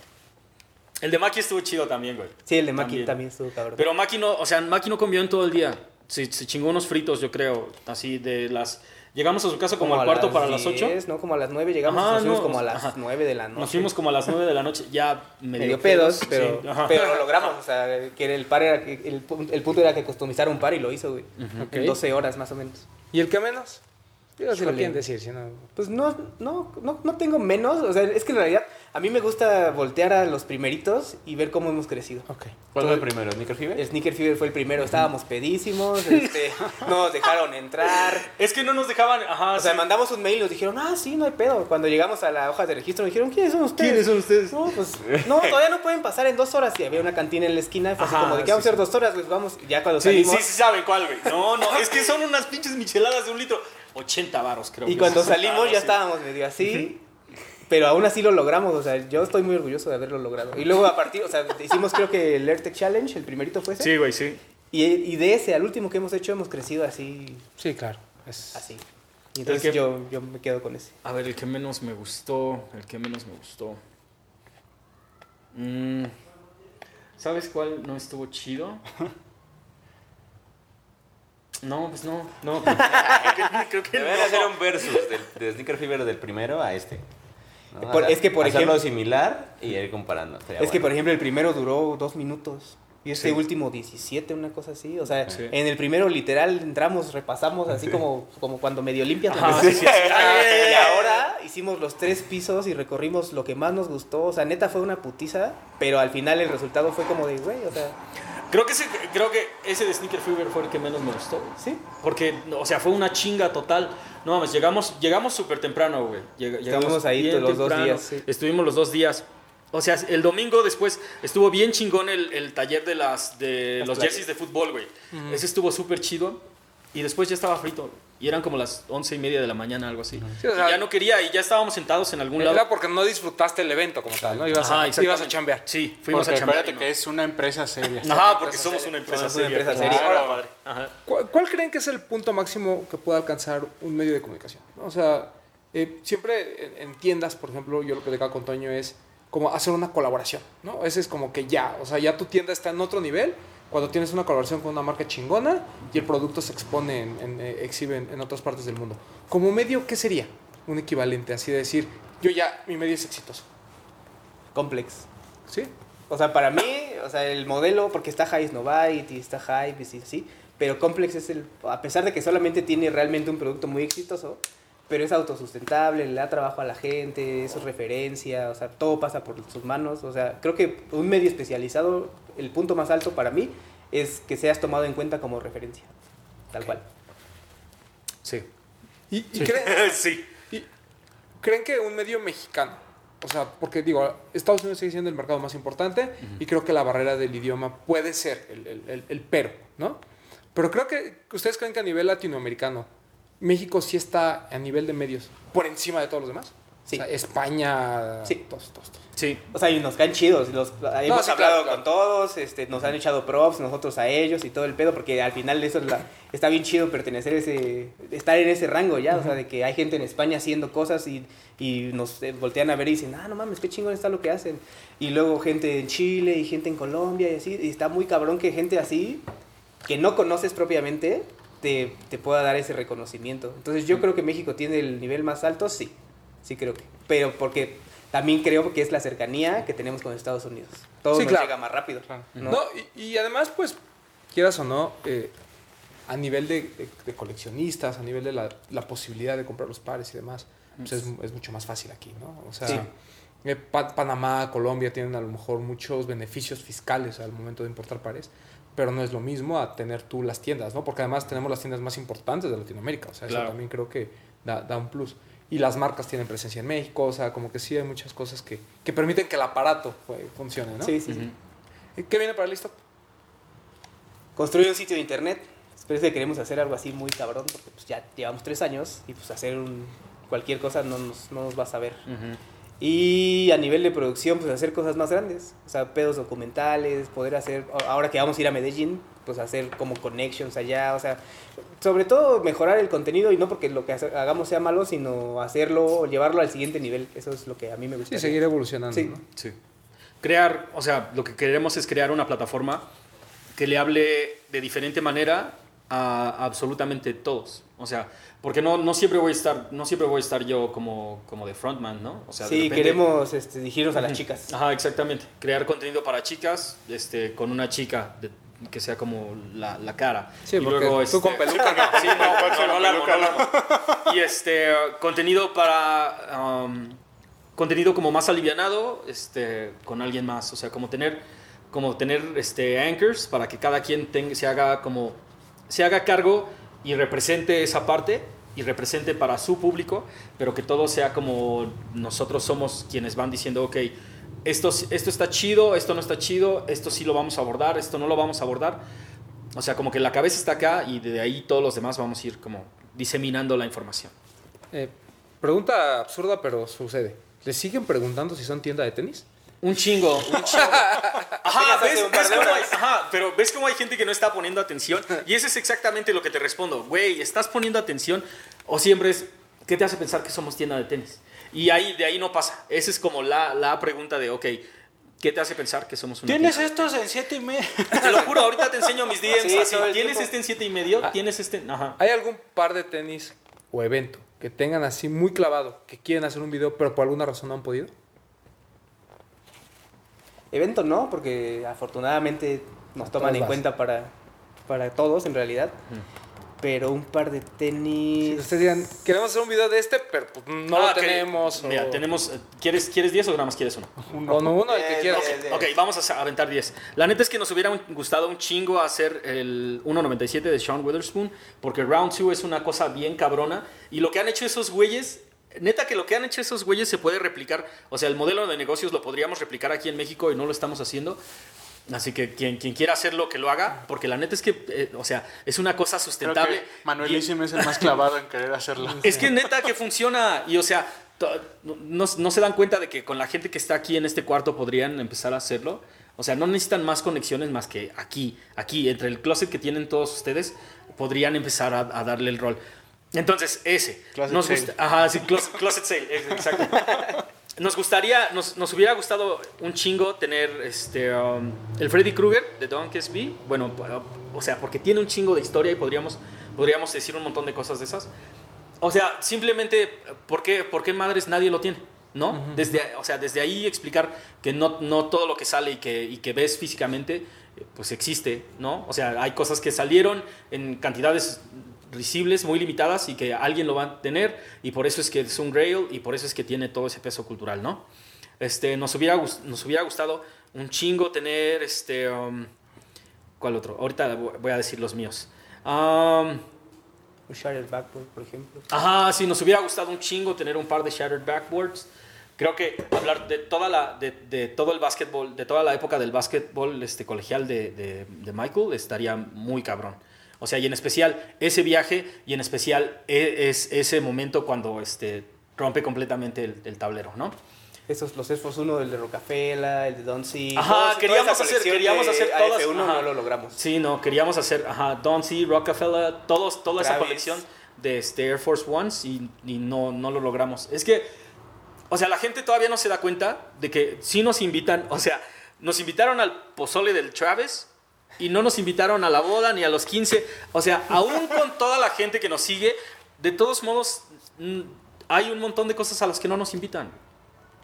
El de Maki estuvo chido también, güey. Sí, el de Maki También. también, estuvo cabrón. Pero Maki no, o sea, Maki no comió en todo el día. Se, se chingó unos fritos, yo creo, así de las Llegamos a su casa como, al cuarto para las 8. 10, No, como a las 9 llegamos, Ajá, nos fuimos no, como a las ajá. 9 de la noche. Nos fuimos como a las 9 de la noche, ya medio, medio pedos, pero, sí, pero lo logramos. O sea, que el par era que el, el punto era que customizara un par y lo hizo, güey. Ok. En 12 horas más o menos. ¿Y el que menos? Digo, si lo quieren decir, si no... Pues no, no, no, no tengo menos. O sea, es que en realidad a mí me gusta voltear a los primeritos y ver cómo hemos crecido. Ok. ¿Cuál fue el primero? ¿Sneaker Fever? El Sneaker Fever fue el primero, estábamos pedísimos, este, no nos dejaron entrar. Es que no nos dejaban, ajá, O sea, sí. mandamos un mail y nos dijeron, ah, sí, no hay pedo. Cuando llegamos a la hoja de registro, nos dijeron, ¿quiénes son ustedes? ¿Quiénes son ustedes? No, pues, no, todavía no pueden pasar en dos horas. Y había una cantina en la esquina, fue así Ajá, como, ¿de qué sí, vamos a hacer sí. dos horas? Pues vamos, ya cuando Sí, salimos. sí, sí saben cuál, güey. No, no, es que son unas pinches micheladas de un litro. 80 varos, creo. Y que cuando salimos ya sí. estábamos medio así. Pero aún así lo logramos, o sea, yo estoy muy orgulloso de haberlo logrado. Y luego a partir, o sea, hicimos creo que el AirTech Challenge, el primerito fue ese. Sí, güey, sí. Y, y de ese al último que hemos hecho hemos crecido así, Sí, claro. Es... así. Y entonces que- yo, yo me quedo con ese. A ver, el que menos me gustó, el que menos me gustó. Mm, ¿Sabes cuál no estuvo chido? No, pues no, no. creo que Deberían no. hacer un versus del, de Sneaker Fever del primero a este. ¿no? Por- Hacer- es que, por hacerlo ejemplo- similar y ir comparando. Es que, por bueno. ejemplo, el primero duró dos minutos. Y este Sí. último 17, una cosa así. O sea, Sí. en el primero literal entramos, repasamos, así como, como cuando medio limpias. Ajá, sí, sí, sí. Y ahora hicimos los tres pisos y recorrimos lo que más nos gustó. O sea, neta fue una putiza, pero al final el resultado fue como de, güey, o sea, Creo que, ese, creo que ese de Sneaker Fever fue el que menos me gustó. sí. Porque, o sea, fue una chinga total. No mames, llegamos llegamos súper temprano, güey. Lleg- llegamos ahí los dos temprano. días, sí. Estuvimos los dos días. O sea, el domingo después estuvo bien chingón el, el taller de las de Las los playas. jerseys de fútbol, güey. Ese estuvo súper chido. Y después ya estaba frito. Y eran como las once y media de la mañana, algo así. Sí, o sea, y ya no quería y ya estábamos sentados en algún lado. Era porque no disfrutaste el evento como tal, ¿no? Ibas, Ajá, a, ibas a chambear. Sí, fuimos Porque a chambear. no. que es una empresa seria. Ajá, porque somos una empresa Somos una seria. empresa Claro, seria. Ajá. ¿Cuál, cuál creen que es el punto máximo que pueda alcanzar un medio de comunicación? O sea, eh, siempre en, en tiendas, por ejemplo, yo lo que platicaba con Toño es como hacer una colaboración, ¿no? Ese es como que ya, o sea, ya tu tienda está en otro nivel cuando tienes una colaboración con una marca chingona y el producto se expone, en, en, eh, exhibe en, en otras partes del mundo. Como medio, ¿qué sería un equivalente? Así de decir, yo ya, mi medio es exitoso, Complex. ¿sí? O sea, para mí, o sea, el modelo, porque está High Novite y está Hype y sí, sí, pero Complex es el, a pesar de que solamente tiene realmente un producto muy exitoso, pero es autosustentable, le da trabajo a la gente, eso es referencia, o sea, todo pasa por sus manos, o sea, creo que un medio especializado, el punto más alto para mí es que seas tomado en cuenta como referencia, tal cual. Sí. ¿Y, y creen- sí. ¿Y creen que un medio mexicano, o sea, porque digo, Estados Unidos sigue siendo el mercado más importante y creo que la barrera del idioma puede ser el, el- el- el pero, ¿no? Pero creo que ustedes creen que a nivel latinoamericano, México sí está a nivel de medios por encima de todos los demás. Sí. O sea, España, Sí. todos, todos, todos. Sí. O sea, y nos caen chidos. Los, hemos sí, hablado claro, con todos, este, nos han echado props, nosotros a ellos y todo el pedo, porque al final eso es la- está bien chido pertenecer a ese, estar en ese rango ya, o sea, de que hay gente en España haciendo cosas y, y nos eh, voltean a ver y dicen, ah, no mames, qué chingón está lo que hacen. Y luego gente en Chile y gente en Colombia y así, y está muy cabrón que gente así, que no conoces propiamente, te, te pueda dar ese reconocimiento. Entonces yo creo que México tiene el nivel más alto, sí, sí creo que, pero porque también creo que es la cercanía que tenemos con Estados Unidos. Todo Sí, nos claro. llega más rápido. ¿no? No, y, y además, pues, quieras o no, eh, a nivel de, de- de coleccionistas, a nivel de la, la posibilidad de comprar los pares y demás, pues es, es mucho más fácil aquí, ¿no? O sea, Sí. eh, Pa- Panamá, Colombia tienen a lo mejor muchos beneficios fiscales al momento de importar pares, pero no es lo mismo a tener tú las tiendas, ¿no? Porque además tenemos las tiendas más importantes de Latinoamérica, o sea, Claro. eso también creo que da, da un plus. Y las marcas tienen presencia en México, o sea, como que sí hay muchas cosas que, que permiten que el aparato funcione, ¿no? Sí, sí, sí. ¿Qué viene para el listo? Construir un sitio de internet. Pero es que queremos hacer algo así muy cabrón, porque pues ya llevamos tres años y pues hacer un, cualquier cosa no nos, no nos va a saber. Y a nivel de producción, pues hacer cosas más grandes. O sea, pedos documentales, poder hacer, ahora que vamos a ir a Medellín, pues hacer como connections allá. O sea, sobre todo mejorar el contenido y no porque lo que hagamos sea malo, sino hacerlo, llevarlo al siguiente nivel. Eso es lo que a mí me gusta. Sí, seguir evolucionando. Sí. ¿no? Sí. Crear, o sea, lo que queremos es crear una plataforma que le hable de diferente manera a absolutamente todos. O sea, porque no, no siempre voy a estar, no siempre voy a estar yo como, como de frontman, ¿no? O sea, de Sí, repente- queremos este, dirigirnos a las chicas. Ajá, exactamente. Crear contenido para chicas, este, con una chica de- que sea como la, la cara. Sí, y porque luego, tú este, con peluca no. Sí, no, no, no, no. Y este, contenido para. um, contenido como más alivianado, este, con alguien más. O sea, como tener, como tener este, anchors para que cada quien tenga, se haga como. Se haga cargo y represente esa parte y represente para su público, pero que todo sea como nosotros somos quienes van diciendo, ok, esto, esto está chido, esto no está chido, esto sí lo vamos a abordar, esto no lo vamos a abordar. O sea, como que la cabeza está acá y de ahí todos los demás vamos a ir como diseminando la información. Eh, pregunta absurda, pero sucede. ¿Le siguen preguntando si son tienda de tenis? Un chingo, un chingo. Ajá, hace ¿ves, un par ves de cómo hay, horas. ajá, pero ves cómo hay gente que no está poniendo atención. Y eso es exactamente lo que te respondo. Güey, ¿estás poniendo atención? O siempre es, ¿qué te hace pensar que somos tienda de tenis? Y ahí, de ahí no pasa. Esa es como la, la pregunta de, ok, ¿qué te hace pensar que somos una ¿Tienes tienda? estos en 7 y media? Te lo juro, ahorita te enseño mis DMs. Sí, así, ¿Tienes tiempo. este en siete y medio? ¿Tienes este? Ajá. ¿Hay algún par de tenis o evento que tengan así muy clavado, que quieren hacer un video, pero por alguna razón no han podido? Evento no, porque afortunadamente nos A toman todas en vas. cuenta para, para todos en realidad. Pero un par de tenis... ustedes digan, queremos hacer un video de este, pero pues no Ah, lo que- tenemos. o- Mira, tenemos. eh, ¿Quieres, ¿Quieres 10 o nada más quieres uno? O no uno, el que Eh, quieras. Ok, vamos a aventar 10. La neta es que nos hubiera un- gustado un chingo hacer el 1.97 de Sean Witherspoon, porque Round 2 es una cosa bien cabrona. Y lo que han hecho esos güeyes, neta que lo que han hecho esos güeyes se puede replicar. O sea, el modelo de negocios lo podríamos replicar aquí en México y no lo estamos haciendo. Así que quien, quien quiera hacerlo, que lo haga, porque la neta es que, eh, o sea, es una cosa sustentable. que Manuelísimo es el más clavado en querer hacerlo. Es que neta que funciona y o sea, no, no se dan cuenta de que con la gente que está aquí en este cuarto podrían empezar a hacerlo. O sea, no necesitan más conexiones más que aquí, aquí, entre el closet que tienen todos ustedes, podrían empezar a, a darle el rol. Entonces, ese. Closet nos sale. gusta- ajá, sí, closet, closet sale, ex- exacto. Nos gustaría, nos, nos hubiera gustado un chingo tener este, um, el Freddy Krueger de Don B. Bueno, o sea, porque tiene un chingo de historia y podríamos, podríamos decir un montón de cosas de esas. O sea, simplemente, ¿por qué, por qué madres nadie lo tiene? ¿No? desde, o sea, desde ahí explicar que no, no todo lo que sale y que, y que ves físicamente, eh, pues existe, ¿no? O sea, hay cosas que salieron en cantidades risibles, muy limitadas y que alguien lo va a tener y por eso es que es un grail y por eso es que tiene todo ese peso cultural, ¿no? Este, nos, hubiera, nos hubiera gustado un chingo tener, este, um, ¿cuál otro? Ahorita voy a decir los míos. Um, Un Shattered Backboard, por ejemplo. Ajá, sí, nos hubiera gustado un chingo tener un par de Shattered Backboards. Creo que hablar de toda la, de, de todo el básquetbol, de toda la época del básquetbol este, colegial de, de, de Michael estaría muy cabrón. O sea, y en especial ese viaje y en especial e- es, ese momento cuando este, rompe completamente el, el tablero, ¿no? Esos, los Air Force 1, el de Rockefeller, el de Don C. Ajá, todos- queríamos hacer- queríamos hacer todas, AF1 ajá. no lo logramos. Sí, no, queríamos hacer, ajá, Don C, Rockefeller, todos, toda esa colección de este Air Force Ones y, y no, no lo logramos. Es que, o sea, la gente todavía no se da cuenta de que sí nos invitan, o sea, nos invitaron al pozole del Travis y no nos invitaron a la boda ni a los 15. O sea, aún con toda la gente que nos sigue, de todos modos, hay un montón de cosas a las que no nos invitan.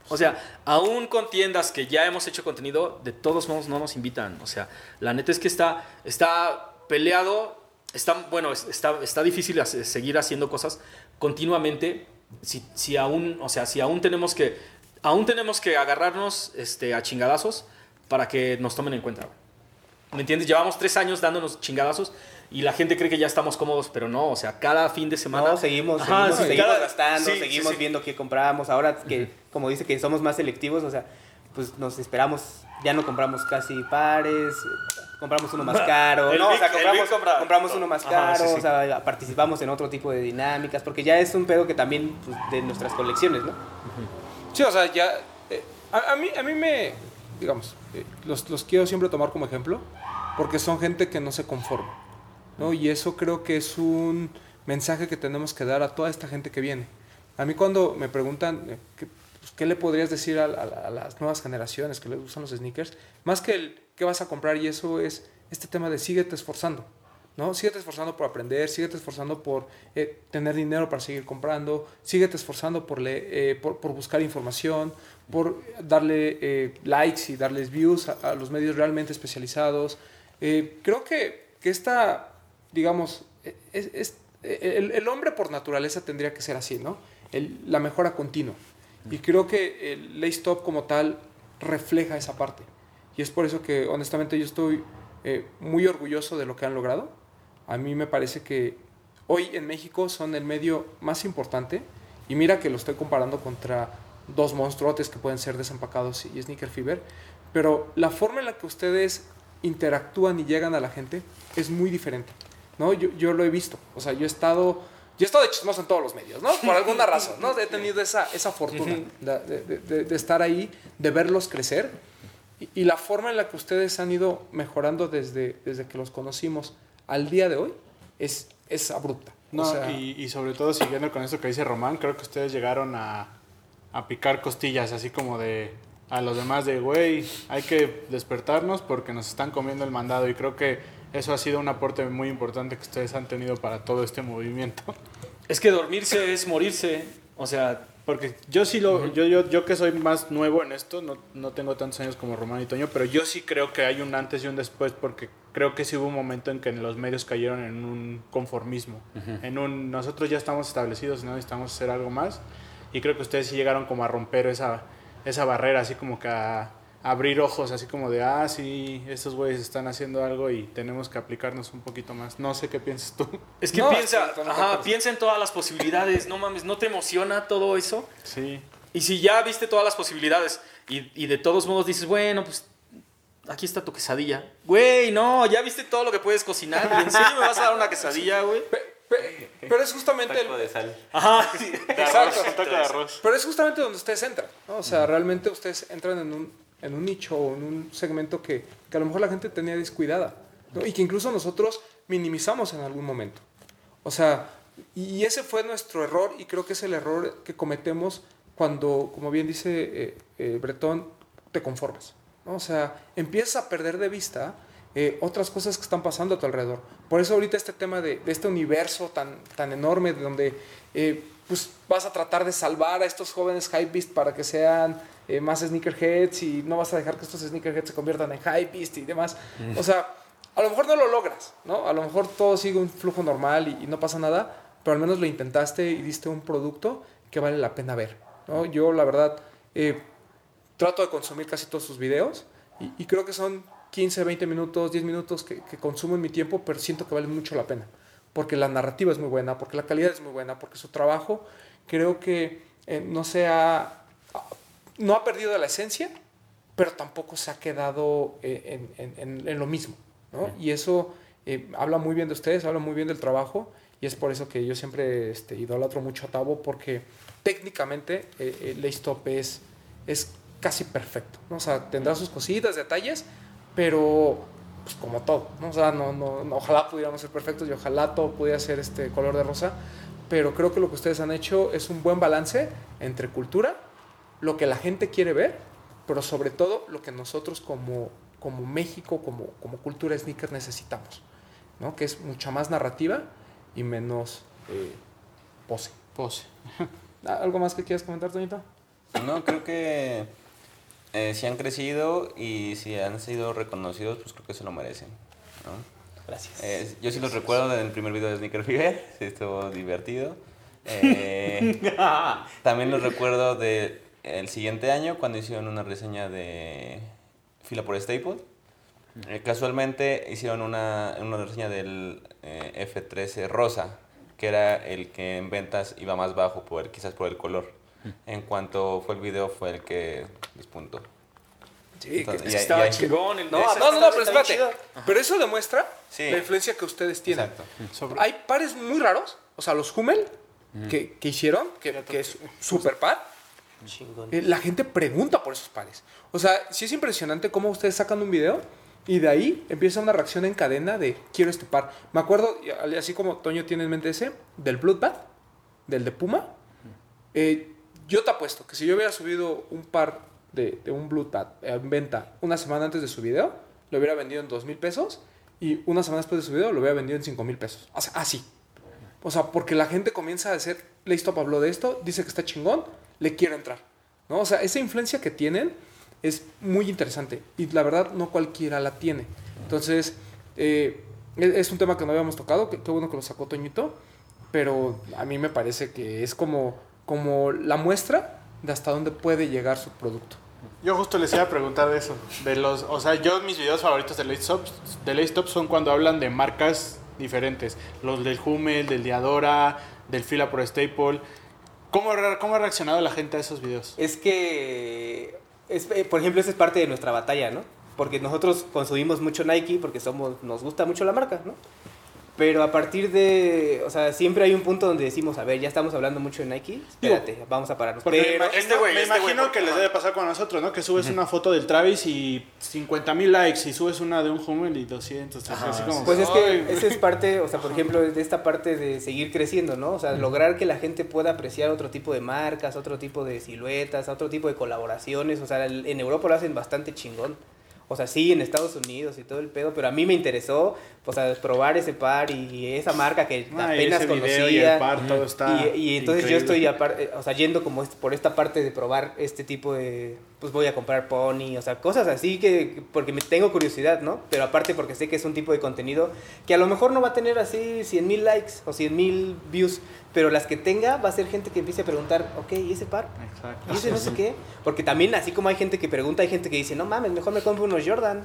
O sea, aún con tiendas que ya hemos hecho contenido, de todos modos no nos invitan. O sea, la neta es que está, está peleado, está, bueno, es- está, está difícil seguir haciendo cosas continuamente. Si, si aún, o sea, si aún tenemos que, aún tenemos que agarrarnos este, a chingadazos para que nos tomen en cuenta. ¿Me entiendes? Llevamos tres años dándonos chingadazos y la gente cree que ya estamos cómodos, pero no, o sea, cada fin de semana. No, seguimos, Ajá, seguimos, sí, seguimos cada- gastando, sí, seguimos sí. viendo qué compramos. Ahora que, como dice que somos más selectivos, o sea, pues nos esperamos, ya no compramos casi pares, compramos uno más caro. No, o sea, compramos, compra compramos uno más caro, o sea, participamos en otro tipo de dinámicas, porque ya es un pedo que también pues, de nuestras colecciones, ¿no? Sí, o sea, ya. eh, a, a mí, a mí me. Digamos, eh, los, los quiero siempre tomar como ejemplo porque son gente que no se conforma. ¿no? Y eso creo que es un mensaje que tenemos que dar a toda esta gente que viene. A mí, cuando me preguntan eh, ¿qué, pues, ¿qué le podrías decir a, a- a las nuevas generaciones que les gustan los sneakers, más que el qué vas a comprar, y eso es este tema de síguete esforzando. ¿no? Síguete esforzando por aprender, síguete esforzando por eh, tener dinero para seguir comprando, síguete esforzando por, le- eh, por, por buscar información, por darle eh, likes y darles views a, a los medios realmente especializados. Eh, creo que, que esta, digamos, eh, es, es- el, el hombre por naturaleza tendría que ser así, ¿no? El- la mejora continua. Y creo que el Lay Stop como tal refleja esa parte. Y es por eso que honestamente yo estoy eh, muy orgulloso de lo que han logrado. A mí me parece que hoy en México son el medio más importante. Y mira que lo estoy comparando contra dos monstruotes que pueden ser Desempacados y Sneaker Fever. Pero la forma en la que ustedes interactúan y llegan a la gente es muy diferente. ¿no? Yo, yo lo he visto. O sea, yo he estado... Yo he estado de chismoso en todos los medios, ¿no? Por alguna razón, ¿no? He tenido esa, esa fortuna de, de- de- de estar ahí, de verlos crecer. Y, y la forma en la que ustedes han ido mejorando desde, desde que los conocimos al día de hoy es, es abrupta. No, o sea, y, y sobre todo siguiendo con esto que dice Román, creo que ustedes llegaron a, a picar costillas, así como de a los demás de, güey, hay que despertarnos porque nos están comiendo el mandado y creo que eso ha sido un aporte muy importante que ustedes han tenido para todo este movimiento. Es que dormirse es morirse. O sea, Porque yo sí lo, yo, yo, yo que soy más nuevo en esto, no, no tengo tantos años como Román y Toño, pero yo sí creo que hay un antes y un después, porque creo que sí hubo un momento en que los medios cayeron en un conformismo, en un nosotros ya estamos establecidos no necesitamos hacer algo más, y creo que ustedes sí llegaron como a romper esa, esa barrera, así como que a, abrir ojos, así como de, ah, sí, estos güeyes están haciendo algo y tenemos que aplicarnos un poquito más. No sé qué piensas tú. es que No, piensa, ajá, piensa en todas las posibilidades. No mames, ¿no te emociona todo eso? Sí. Y si ya viste todas las posibilidades y, y de todos modos dices, bueno, pues aquí está tu quesadilla. Güey, no, ya viste todo lo que puedes cocinar. ¿Y ¿En serio me vas a dar una quesadilla, güey? Pe- pe- pero es justamente el, Taco de sal. Ajá. Exacto. Un taco de arroz. Pero es justamente donde ustedes entran, ¿no? O sea, realmente ustedes entran en un, en un nicho o en un segmento que, que a lo mejor la gente tenía descuidada, ¿no? Y que incluso nosotros minimizamos en algún momento. O sea, y ese fue nuestro error y creo que es el error que cometemos cuando, como bien dice eh, eh, Bretón, te conformas, ¿no? O sea, empiezas a perder de vista eh, otras cosas que están pasando a tu alrededor. Por eso ahorita este tema de, de este universo tan, tan enorme de donde eh, pues vas a tratar de salvar a estos jóvenes hypebeast para que sean eh, más sneakerheads y no vas a dejar que estos sneakerheads se conviertan en hypebeast y demás. O sea, a lo mejor no lo logras, ¿no? A lo mejor todo sigue un flujo normal y, y no pasa nada, pero al menos lo intentaste y diste un producto que vale la pena ver, ¿no? Yo, la verdad, eh, trato de consumir casi todos sus videos y, y creo que son 15, 20 minutos, 10 minutos que, que consumo en mi tiempo, pero siento que valen mucho la pena. Porque la narrativa es muy buena, porque la calidad es muy buena, porque su trabajo creo que eh, no se ha, no ha perdido la esencia, pero tampoco se ha quedado eh, en, en- en- en lo mismo. ¿no? Y eso eh, habla muy bien de ustedes, habla muy bien del trabajo, y es por eso que yo siempre este, idolatro mucho a Tavo, porque técnicamente eh, el Stop es, es casi perfecto. ¿no? O sea, tendrá sus cositas, detalles, pero pues como todo. ¿no? O sea, no, no, no- ojalá pudiéramos ser perfectos y ojalá todo pudiera ser este color de rosa, pero creo que lo que ustedes han hecho es un buen balance entre cultura, lo que la gente quiere ver, pero sobre todo lo que nosotros como, como México, como, como cultura sneaker necesitamos, ¿no? que es mucha más narrativa y menos eh, pose. Pose. ¿Algo más que quieras comentar, Toñito? No, creo que eh, si han crecido y si han sido reconocidos, pues creo que se lo merecen. ¿no? Gracias. Eh, yo sí los recuerdo del primer video de Sneaker Fever, sí, estuvo divertido. Eh, también los recuerdo del el siguiente año cuando hicieron una reseña de Fila por Staple. Eh, casualmente hicieron una, una reseña del eh, F13 rosa, que era el que en ventas iba más bajo, por, el- quizás por el color. En cuanto fue el video, fue el que despuntó. Sí, Entonces, Es y que estaba y chingón. El No, no, no, pero espérate. Pero eso demuestra Sí. la influencia que ustedes tienen. Exacto. Sobre- Hay pares muy raros, o sea, los Hummel que, que hicieron, que, que es super par. Chingón. eh, la gente pregunta por esos pares. O sea, sí es impresionante cómo ustedes sacan un video y de ahí empieza una reacción en cadena de quiero este par. Me acuerdo, así como Toño tiene en mente ese, del Bloodbath, del de Puma. Eh, yo te apuesto que si yo hubiera subido un par de, un Bloodbath en venta una semana antes de su video, lo hubiera vendido en dos mil pesos y una semana después de su video lo había vendido en 5 mil pesos. Así. O sea, porque la gente comienza a decir, Laystop habló de esto, dice que está chingón, le quiero entrar. ¿no? O sea, esa influencia que tienen es muy interesante y la verdad no cualquiera la tiene. Entonces, eh, es es un tema que no habíamos tocado, qué bueno que lo sacó Toñito, pero a mí me parece que es como, como la muestra de hasta dónde puede llegar su producto. Yo justo les iba a preguntar de eso. De los, o sea, yo mis videos favoritos de Laystop, de Laystop son cuando hablan de marcas diferentes. Los del Hummel, del Diadora, del Fila por Staple. ¿Cómo, ha- ¿Cómo ha reaccionado la gente a esos videos? Es que, es, eh, por ejemplo, esa es parte de nuestra batalla, ¿no? Porque nosotros consumimos mucho Nike porque somos, nos gusta mucho la marca, ¿no? Pero a partir de, o sea, siempre hay un punto donde decimos, a ver, ya estamos hablando mucho de Nike, espérate, vamos a pararnos. Me Pero, imagino, este me este imagino que les debe pasar con nosotros, ¿no? Que subes una foto del Travis y 50 mil likes y subes una de un Hummel y 200. Ajá, así como, Pues es que esa es parte, o sea, por ejemplo, de esta parte de seguir creciendo, ¿no? O sea, lograr que la gente pueda apreciar otro tipo de marcas, otro tipo de siluetas, otro tipo de colaboraciones. O sea, el- en Europa lo hacen bastante chingón. O sea, sí, en Estados Unidos y todo el pedo, pero a mí me interesó, o sea, probar ese par y esa marca que Ah, y apenas video conocía. y el par, todo está Y, y entonces yo estoy, o sea, yendo como por esta parte de probar este tipo de, pues voy a comprar pony, o sea, cosas así que, porque me tengo curiosidad, ¿no? Pero aparte porque sé que es un tipo de contenido que a lo mejor no va a tener así 100 mil likes o 100 mil views, pero las que tenga va a ser gente que empiece a preguntar, ok, ¿y ese par? Exacto. ¿Y ese no sé qué? Porque también así como hay gente que pregunta, hay gente que dice, no mames, mejor me compro unos Jordan.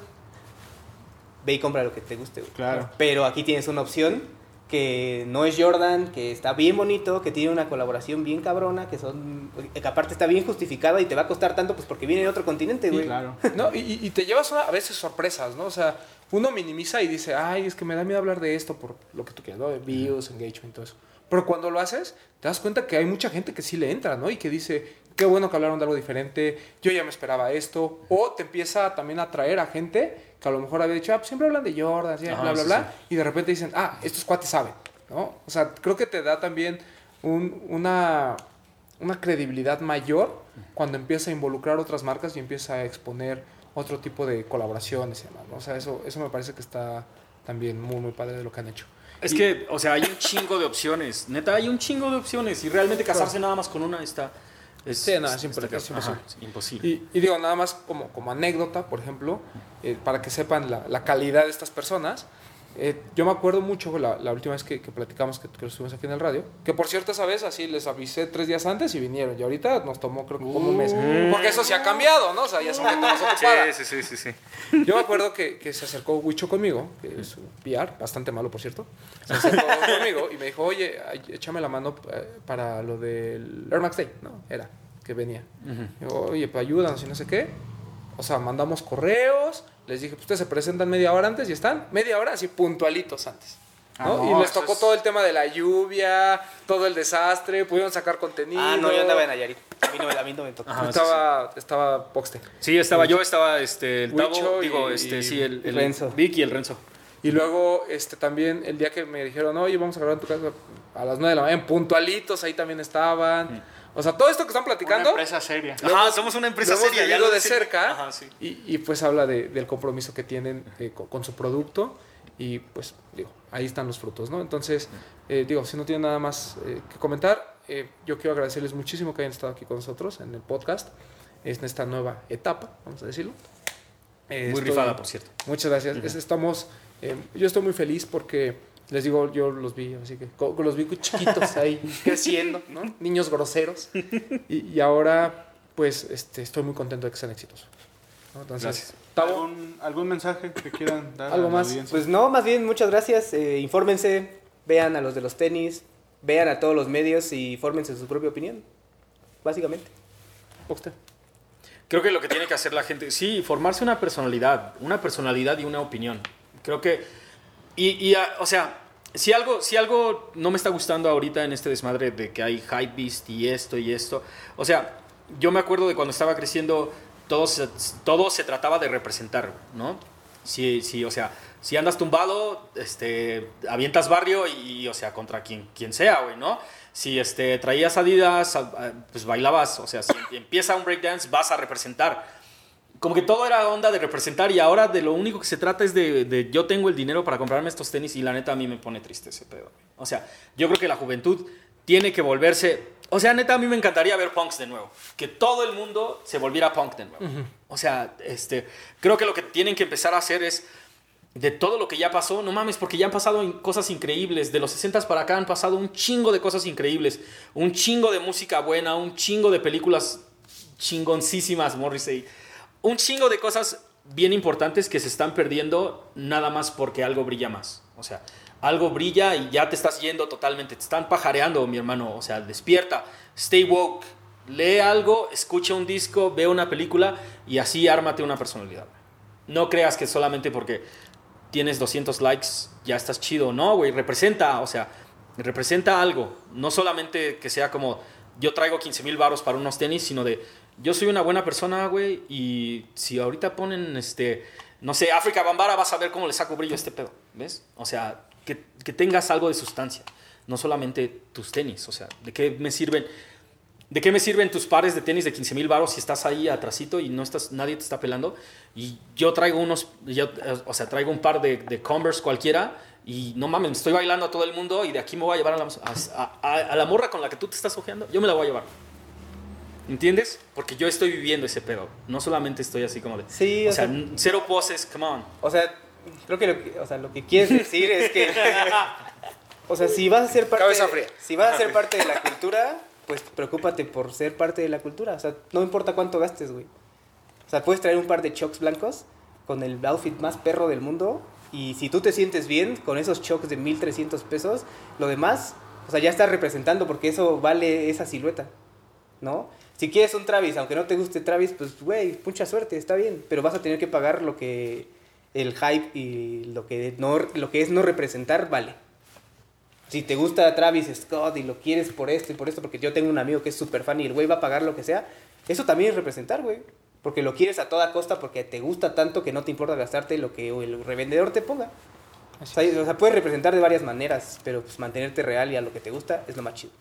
Ve y compra lo que te guste, güey. Claro. Pero aquí tienes una opción que no es Jordan, que está bien bonito, que tiene una colaboración bien cabrona, que son que aparte está bien justificada y te va a costar tanto pues porque viene de otro continente, Sí, güey. claro. ¿no? Y, y- y te llevas una- a veces sorpresas, ¿no? O sea, uno minimiza y dice, ay, es que me da miedo hablar de esto por lo que tú quieras, ¿no? De views, engagement, todo eso. Pero cuando lo haces, te das cuenta que hay mucha gente que sí le entra, ¿no? Y que dice, qué bueno que hablaron de algo diferente, yo ya me esperaba esto. O te empieza también a atraer a gente que a lo mejor había dicho, ah, pues siempre hablan de Jordan, sí, Ajá, bla, bla, sí, bla. Y de repente dicen, ah, estos cuates saben, ¿no? O sea, creo que te da también un- una, una credibilidad mayor cuando empieza a involucrar otras marcas y empieza a exponer otro tipo de colaboraciones y demás, ¿no? O sea, eso, eso me parece que está también muy, muy padre de lo que han hecho. Es que, o sea, hay un chingo de opciones. Neta, hay un chingo de opciones. Y realmente casarse nada más con una está. Es, Sí, no, es está impre- cabrón. es imposible. Ajá, es imposible. Y, y digo, nada más como, como anécdota, por ejemplo, eh, para que sepan la, la calidad de estas personas. Eh, yo me acuerdo mucho la, la última vez que, que platicamos, que, que estuvimos aquí en el radio, que por cierto esa vez así les avisé tres días antes y vinieron. Y ahorita nos tomó creo que como un mes. Porque eso se ha cambiado, ¿no? O sea, ya son gente más ocupada. sí, sí, sí, sí. Yo me acuerdo que, que se acercó Huicho conmigo, que es un PR, bastante malo por cierto. Se acercó conmigo y me dijo, oye, échame la mano eh, para lo del Air Max Day, ¿no? Era, que venía. Digo, oye, pues ayúdanos y no sé qué. O sea, mandamos correos, les dije, pues ustedes se presentan media hora antes y están media hora así puntualitos antes. ¿no? Ah, no, y les tocó es- todo el tema de la lluvia, todo el desastre, pudieron sacar contenido. Ah, no, yo andaba en Nayarit. A mí no, a mí no me tocó. Ajá, sí, estaba, estaba Poxte. Sí, estaba yo, estaba este, el Tavo, digo, y- este, sí, el, el Renzo. Vic y el Renzo. Y luego, este, también, el día que me dijeron, oye, vamos a grabar en tu casa a las 9 de la mañana, puntualitos, ahí también estaban. O sea, todo esto que están Una platicando, empresa seria. Ajá, somos una empresa seria. ya lo de cerca. Ajá, sí. y, y, pues habla de- del compromiso que tienen eh, con, con su producto. Y pues, digo, ahí están los frutos, ¿no? Entonces, eh, digo, si no tienen nada más eh, que comentar, eh, yo quiero agradecerles muchísimo que hayan estado aquí con nosotros en el podcast, en esta nueva etapa, vamos a decirlo. Eh, Muy estoy- rifada, por cierto. Muchas gracias. Es- Estamos, eh, yo estoy muy feliz porque les digo, yo los vi, así que los vi chiquitos ahí creciendo, ¿no? Niños groseros. Y, y ahora, pues, este, estoy muy contento de que sean exitosos. ¿no? Entonces, ¿Algún, ¿Algún mensaje que quieran dar ¿Algo a la más? audiencia? Pues no, más bien muchas gracias. eh, infórmense, vean a los de los tenis, vean a todos los medios y fórmense su propia opinión. Básicamente. usted. Creo que lo que tiene que hacer la gente, sí, formarse una personalidad, una personalidad y una opinión. Creo que, y, y, ah, o sea, si algo, si algo no me está gustando ahorita en este desmadre de que hay hypebeast y esto y esto, o sea, yo me acuerdo de cuando estaba creciendo, todo se, se trataba de representar, ¿no? Si, si, o sea, si andas tumbado, este, avientas barrio y, o sea, contra quien, quien sea, güey, ¿no? Si este, traías Adidas, a- a- pues bailabas, o sea, si empieza un breakdance, vas a representar. Como que todo era onda de representar y ahora de lo único que se trata es de, de yo tengo el dinero para comprarme estos tenis y la neta a mí me pone triste ese pedo. O sea, yo creo que la juventud tiene que volverse... O sea, neta a mí me encantaría ver punks de nuevo. Que todo el mundo se volviera punk de nuevo. O sea, este, creo que lo que tienen que empezar a hacer es de todo lo que ya pasó, no mames, porque ya han pasado cosas increíbles. De los 60 para acá han pasado un chingo de cosas increíbles. Un chingo de música buena, un chingo de películas chingoncísimas, Morrissey. Un chingo de cosas bien importantes que se están perdiendo nada más porque algo brilla más. O sea, algo brilla y ya te estás yendo totalmente. Te están pajareando, mi hermano. O sea, despierta. Stay woke. Lee algo, escucha un disco, ve una película y así ármate una personalidad. No creas que solamente porque tienes 200 likes ya estás chido. No, güey, representa, o sea, representa algo. No solamente que sea como yo traigo 15 mil baros para unos tenis, sino de yo soy una buena persona, güey, y si ahorita ponen, este, no sé, África Bambara, vas a ver cómo le saco brillo a este pedo, ¿ves? O sea, que, tengas algo de sustancia, no solamente tus tenis, o sea, ¿de qué me sirven? ¿De qué me sirven tus pares de tenis de 15 mil baros si estás ahí atrasito y no estás, nadie te está pelando? Y yo traigo unos, o sea, traigo un par de, de Converse cualquiera y no mames, me estoy bailando a todo el mundo y de aquí me voy a llevar a la, a- a la morra con la que tú te estás ojeando, yo me la voy a llevar. ¿Entiendes? Porque yo estoy viviendo ese pedo. No solamente estoy así como de... Sí, o o sea, cero poses, come on. O sea, creo que lo que, o sea, lo que quieres decir es que. O sea, si vas a ser parte. Cabeza fría. Si vas a ser parte de la cultura, pues preocúpate por ser parte de la cultura. O sea, no importa cuánto gastes, güey. O sea, puedes traer un par de chocks blancos con el outfit más perro del mundo. Y si tú te sientes bien con esos chocks de 1300 pesos, lo demás, o sea, ya estás representando porque eso vale esa silueta, ¿no? Si quieres un Travis, aunque no te guste Travis, pues, güey, mucha suerte, está bien. Pero vas a tener que pagar lo que el hype y lo que, no, lo que es no representar vale. Si te gusta Travis Scott y lo quieres por esto y por esto, porque yo tengo un amigo que es súper fan y el güey va a pagar lo que sea, eso también es representar, güey. Porque lo quieres a toda costa porque te gusta tanto que no te importa gastarte lo que el revendedor te ponga. O sea, o sea, puedes representar de varias maneras, pero pues mantenerte real y a lo que te gusta es lo más chido.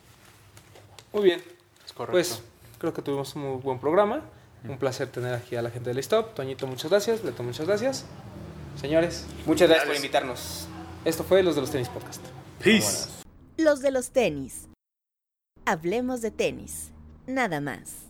Muy bien. Es correcto. Pues creo que tuvimos un muy buen programa. Un placer tener aquí a la gente del Stop. Toñito, muchas gracias. Leto, muchas gracias. Señores, Muchas gracias por invitarnos. esto fue Los de los Tenis Podcast. Peace. Los de los tenis. Hablemos de tenis. Nada más.